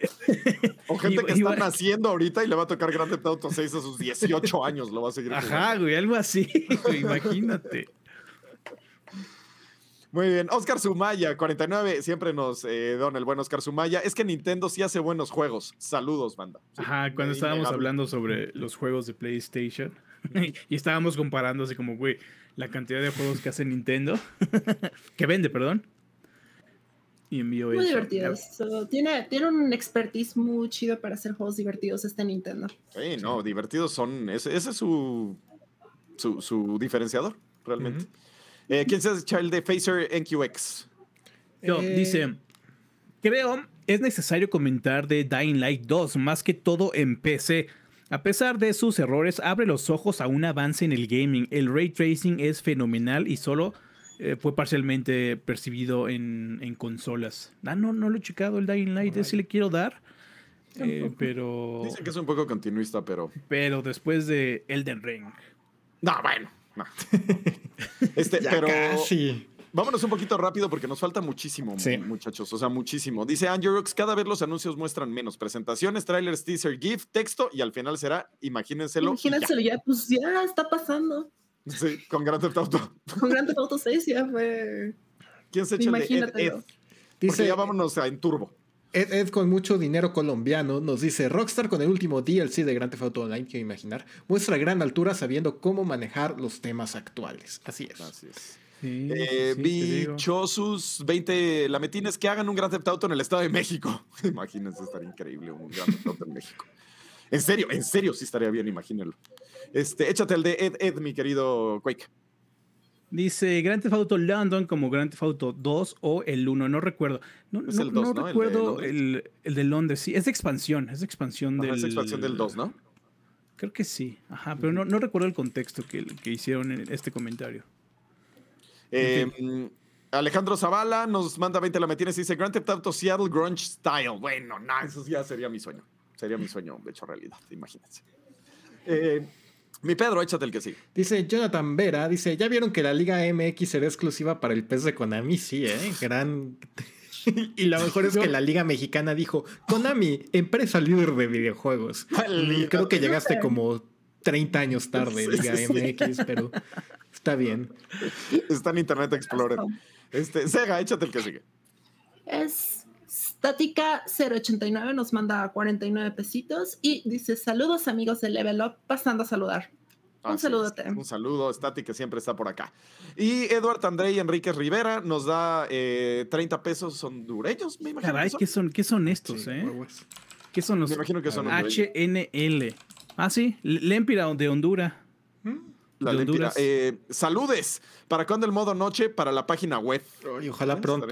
[LAUGHS] O gente que está naciendo ahorita y le va a tocar Grand Theft Auto 6 a sus 18 años, lo va a seguir Ajá, güey, algo así, imagínate. Muy bien, Oscar Sumaya, 49, siempre nos eh, don el buen Oscar Sumaya. Es que Nintendo sí hace buenos juegos. Saludos, banda. Ajá, cuando estábamos hablando sobre los juegos de PlayStation. [LAUGHS] y estábamos comparando así como, güey, la cantidad de juegos que hace Nintendo, [LAUGHS] que vende, perdón. Y envió Muy divertidos. tiene, tiene un expertise muy chido para hacer juegos divertidos este Nintendo. Sí, no, divertidos son. Ese, es su, su, diferenciador, realmente. Eh, ¿Quién se hace el de Phaser NQX? Yo, eh, dice. Creo es necesario comentar de Dying Light 2, más que todo en PC. A pesar de sus errores, abre los ojos a un avance en el gaming. El ray tracing es fenomenal y solo eh, fue parcialmente percibido en, consolas. Ah, no, no lo he checado el Dying Light, ese le quiero dar. Eh, pero. Dicen que es un poco continuista, pero. Pero después de Elden Ring. No, bueno. No. [LAUGHS] este, pero. Casi. Vámonos un poquito rápido porque nos falta muchísimo, muchachos. O sea, muchísimo. Dice Angerox, cada vez los anuncios muestran menos presentaciones, trailers, teaser, GIF, texto y al final será, imagínenselo. Imagínenselo ya. pues ya está pasando. Sí, con Grand Theft Auto. Con Grand Theft Auto 6 ya fue. ¿Quién se echa de Ed, Ed? Dice, ya vámonos a, en turbo. Ed, Ed, con mucho dinero colombiano nos dice Rockstar con el último DLC de Grand Theft Auto Online, quiero imaginar, muestra gran altura sabiendo cómo manejar los temas actuales. Así es. Así es. Eh, bichosus 20 lametines que hagan un Gran Theft Auto en el Estado de México. [LAUGHS] Imagínense, estaría increíble un Gran Theft Auto en México. En serio, en serio, sí estaría bien, imagínenlo. Este, échate el de Ed Ed, mi querido Quake. Dice Grand Theft Auto London como Grand Theft Auto 2 o el 1, no recuerdo. No, es el 2, no, recuerdo el de, Londres, sí, es de expansión, es de expansión del... Es expansión del 2, ¿no? Creo que sí, ajá, pero no, no recuerdo el contexto que, que hicieron en este comentario. Em, Alejandro Zavala nos manda 20 la metines y dice Grand Theft Auto Seattle Grunge Style. Bueno, no, eso ya sería mi sueño. Sería mi sueño, de hecho, realidad, imagínense. Eh, mi Pedro, échate el que sí. Dice Jonathan Vera, dice, ¿ya vieron que la Liga MX será exclusiva para el pez de Konami? Sí, ¿eh? Gran... [LAUGHS] y lo mejor es que la Liga Mexicana dijo, Konami, empresa líder de videojuegos. Creo que llegaste como 30 años tarde, Liga MX, pero Está bien. Está en Internet Explorer. Este, Sega, échate el que sigue. Es Statica 089, nos manda 49 pesitos y dice: Saludos amigos de Level Up, pasando a saludar. Un saludote. es. Un saludo, Stati, que siempre está por acá. Y Eduard André Enríquez Rivera nos da eh, 30 pesos hondureños, me imagino. Caray, que son. ¿qué son, ¿qué son estos, Sí, eh? ¿Qué son los Me imagino que son. HNL? Ah, sí, Lempira de Honduras. La de lempira. Honduras. Eh, saludes. ¿Para cuándo el modo noche? Para la página web. Ay, ojalá pronto.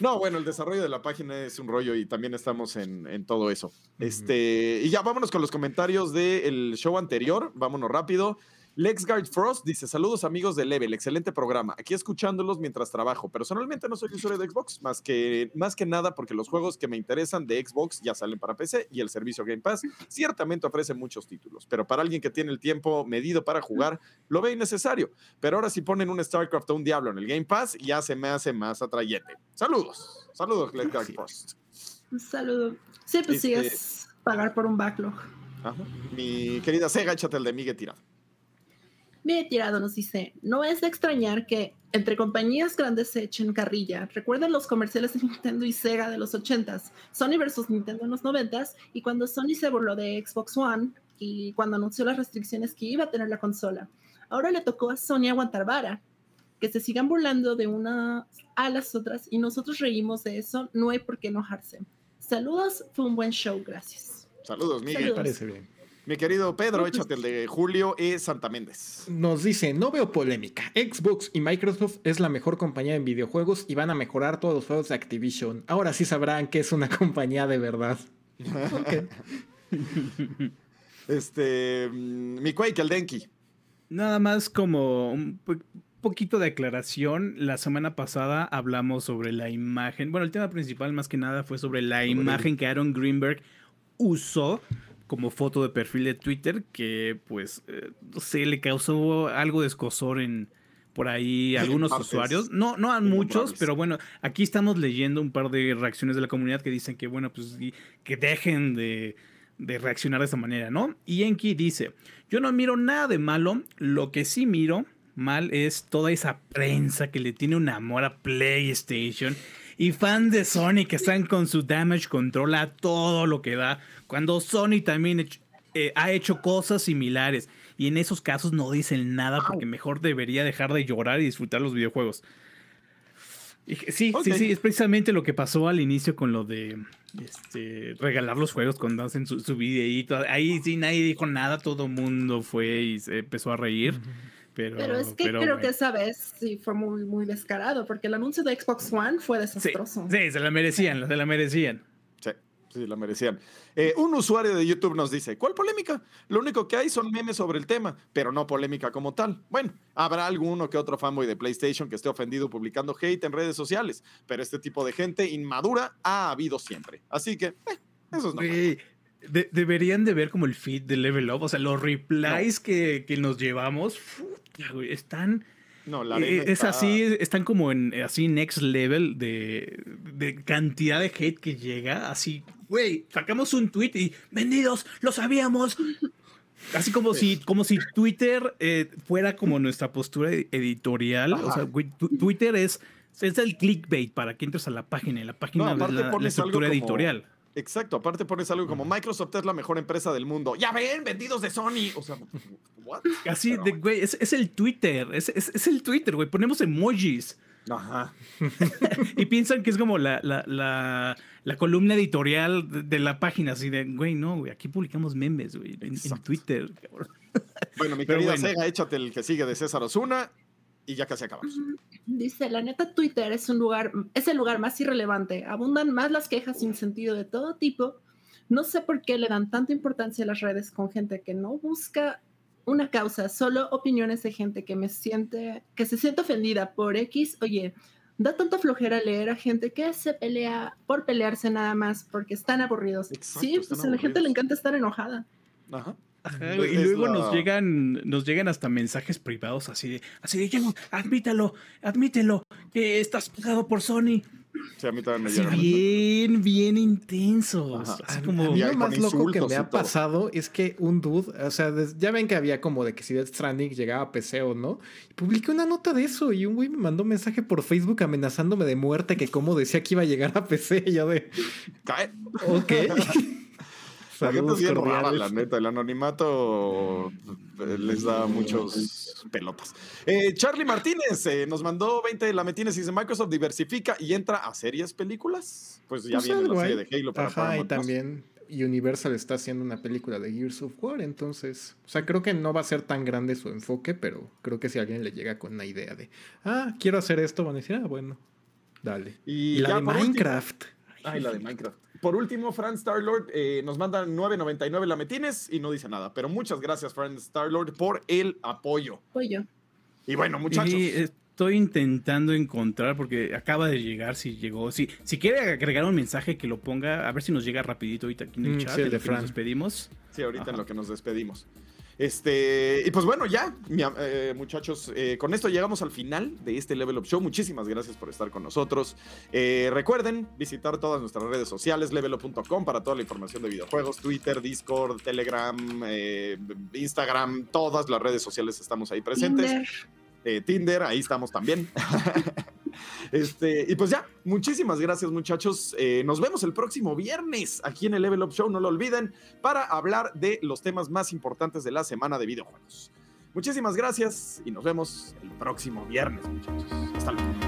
No, bueno, el desarrollo de la página es un rollo y también estamos en, en todo eso. Este, y ya vámonos con los comentarios del show anterior. Vámonos rápido. LexGuard Frost dice: Saludos amigos de Level, excelente programa. Aquí escuchándolos mientras trabajo. Personalmente no soy usuario de Xbox, más que, más que nada porque los juegos que me interesan de Xbox ya salen para PC y el servicio Game Pass ciertamente ofrece muchos títulos. Pero para alguien que tiene el tiempo medido para jugar, lo ve innecesario. Pero ahora si ponen un StarCraft o un Diablo en el Game Pass, ya se me hace más atrayente. Saludos. Saludos, LexGuard Frost. Un saludo. Sí, pues sí, Este- es pagar por un backlog. Ajá. Mi querida Sega, échate el de Miguel tirado. Bien tirado nos dice, no es de extrañar que entre compañías grandes se echen carrilla. Recuerden los comerciales de Nintendo y Sega de los 80s, Sony versus Nintendo en los 90s, y cuando Sony se burló de Xbox One y cuando anunció las restricciones que iba a tener la consola. Ahora le tocó a Sony aguantar vara. Que se sigan burlando de una a las otras y nosotros reímos de eso, no hay por qué enojarse. Saludos, fue un buen show, gracias. Saludos, Miguel. Saludos. Parece bien. Mi querido Pedro, échate el de Julio E. Santa Méndez. Nos dice, no veo polémica. Xbox y Microsoft es la mejor compañía en videojuegos y van a mejorar todos los juegos de Activision. Ahora sí sabrán que es una [LAUGHS] compañía de verdad. [LAUGHS] Este, mm, mi Quake, el Denki. Nada más como un po- poquito de aclaración. La semana pasada hablamos sobre la imagen. Bueno, el tema principal más que nada fue sobre la imagen que Aaron Greenberg usó como foto de perfil de Twitter que pues eh, no sé, le causó algo de escosor en por ahí algunos partes usuarios. No, no a muchos, pero bueno, aquí estamos leyendo un par de reacciones de la comunidad que dicen que bueno, pues que dejen de, de reaccionar de esa manera, ¿no? Y Enki dice, yo no miro nada de malo, lo que sí miro mal es toda esa prensa que le tiene un amor a PlayStation y fans de Sony que están con su damage control a todo lo que da, cuando Sony también eh, ha hecho cosas similares y en esos casos no dicen nada porque mejor debería dejar de llorar y disfrutar los videojuegos. Y Sí, sí, sí, es precisamente lo que pasó al inicio con lo de este, regalar los juegos cuando hacen su, su videíto. Ahí sí nadie dijo nada, todo el mundo fue y se empezó a reír. Pero, Pero es que pero creo bueno. que esa vez sí fue muy, muy descarado, porque el anuncio de Xbox One fue Sí, desastroso. sí, se la merecían, se la merecían. Sí, sí, la merecían. Eh, un usuario de YouTube nos dice, ¿cuál polémica? Lo único que hay son memes sobre el tema, pero no polémica como tal. Bueno, habrá alguno que otro fanboy de PlayStation que esté ofendido publicando hate en redes sociales, pero este tipo de gente inmadura ha habido siempre. Así que, eh, eso es normal. Güey, de- deberían de ver como el feed de Level Up, o sea, los replies que, que nos llevamos, güey, están... No, la eh, es así, están como en así next level de, de cantidad de hate que llega. Así, güey, sacamos un tweet y vendidos, lo sabíamos. Así como si, como si Twitter eh, fuera como nuestra postura ed- editorial. O sea, güey, Twitter es, es el clickbait para que entres a la página. Y la página No, aparte la, estructura editorial. Exacto, aparte pones algo como Microsoft es la mejor empresa del mundo. Ya ven, vendidos de Sony. O sea, ¿what? Así de, güey, es, es el Twitter. Es, es- es el Twitter, güey. Ponemos emojis. Ajá. [LAUGHS] Y piensan que es como la, la, la, la columna editorial de, de la página, así de, güey, no, güey, aquí publicamos memes, güey, en, en. Twitter. cabrón. Bueno, mi Pero querida bueno. Sega, échate el que sigue de César Osuna y ya casi acabamos. Dice, la neta Twitter es un lugar, es el lugar más irrelevante. Abundan más las quejas sin sentido de todo tipo. No sé por qué le dan tanta importancia a las redes con gente que no busca una causa, solo opiniones de gente que me siente, que se siente ofendida por X. Oye, da tanta flojera leer a gente que se pelea por pelearse nada más porque están aburridos. Exacto, sí, están pues a la gente le encanta estar enojada. Ajá. Ajá, y luego la- nos llegan, nos llegan hasta mensajes privados así de, así de, "Ya, admítelo, admítelo, que estás pagado por Sony. Sí, a mí también me llegan. bien, bien intensos. Ajá. Así A mí lo más loco que me ha todo. pasado es que un dude, o sea, ya ven que había como de que si Death Stranding llegaba a PC o no, y publiqué una nota de eso y un güey me mandó un mensaje por Facebook amenazándome de muerte que como decía que iba a llegar a PC y yo de, Cae. ok. [LAUGHS] La gente es bien rara, la neta. El anonimato eh, les da muchos pelotas. Eh, Charlie Martínez eh, nos mandó 20 lametines y dice: Microsoft diversifica y entra a series, películas. Pues ya Pues viene la serie de Halo para Ajá, y Paramount también Universal está haciendo una película de Gears of War, entonces, o sea, creo que no va a ser tan grande su enfoque, pero creo que si alguien le llega con una idea de, ah, quiero hacer esto, van a decir, ah, bueno, dale. Y, Y, la de último- Minecraft. Ay, la de Minecraft. Por último, Fran Starlord eh, nos manda 9.99 lametines y no dice nada. Pero muchas gracias, Fran Starlord, por el apoyo. Pollo. Y bueno, muchachos. Y estoy intentando encontrar porque acaba de llegar, si llegó. Si, si quiere agregar un mensaje que lo ponga, a ver si nos llega rapidito ahorita aquí en el Mm, chat. sí, el en de Fran. Nos despedimos. Sí, ahorita en Ajá. lo que nos despedimos. Este, y pues bueno, ya, eh, muchachos, eh, con esto llegamos al final de este Level Up Show. Muchísimas gracias por estar con nosotros. Eh, recuerden visitar todas nuestras redes sociales, levelup.com, para toda la información de videojuegos, Twitter, Discord, Telegram, Instagram, todas las redes sociales estamos ahí presentes. Eh, Tinder, ahí estamos también. [LAUGHS] este, y pues ya, muchísimas gracias muchachos. Eh, nos vemos el próximo viernes aquí en el Level Up Show, no lo olviden, para hablar de los temas más importantes de la semana de videojuegos. Muchísimas gracias y nos vemos el próximo viernes muchachos. Hasta luego.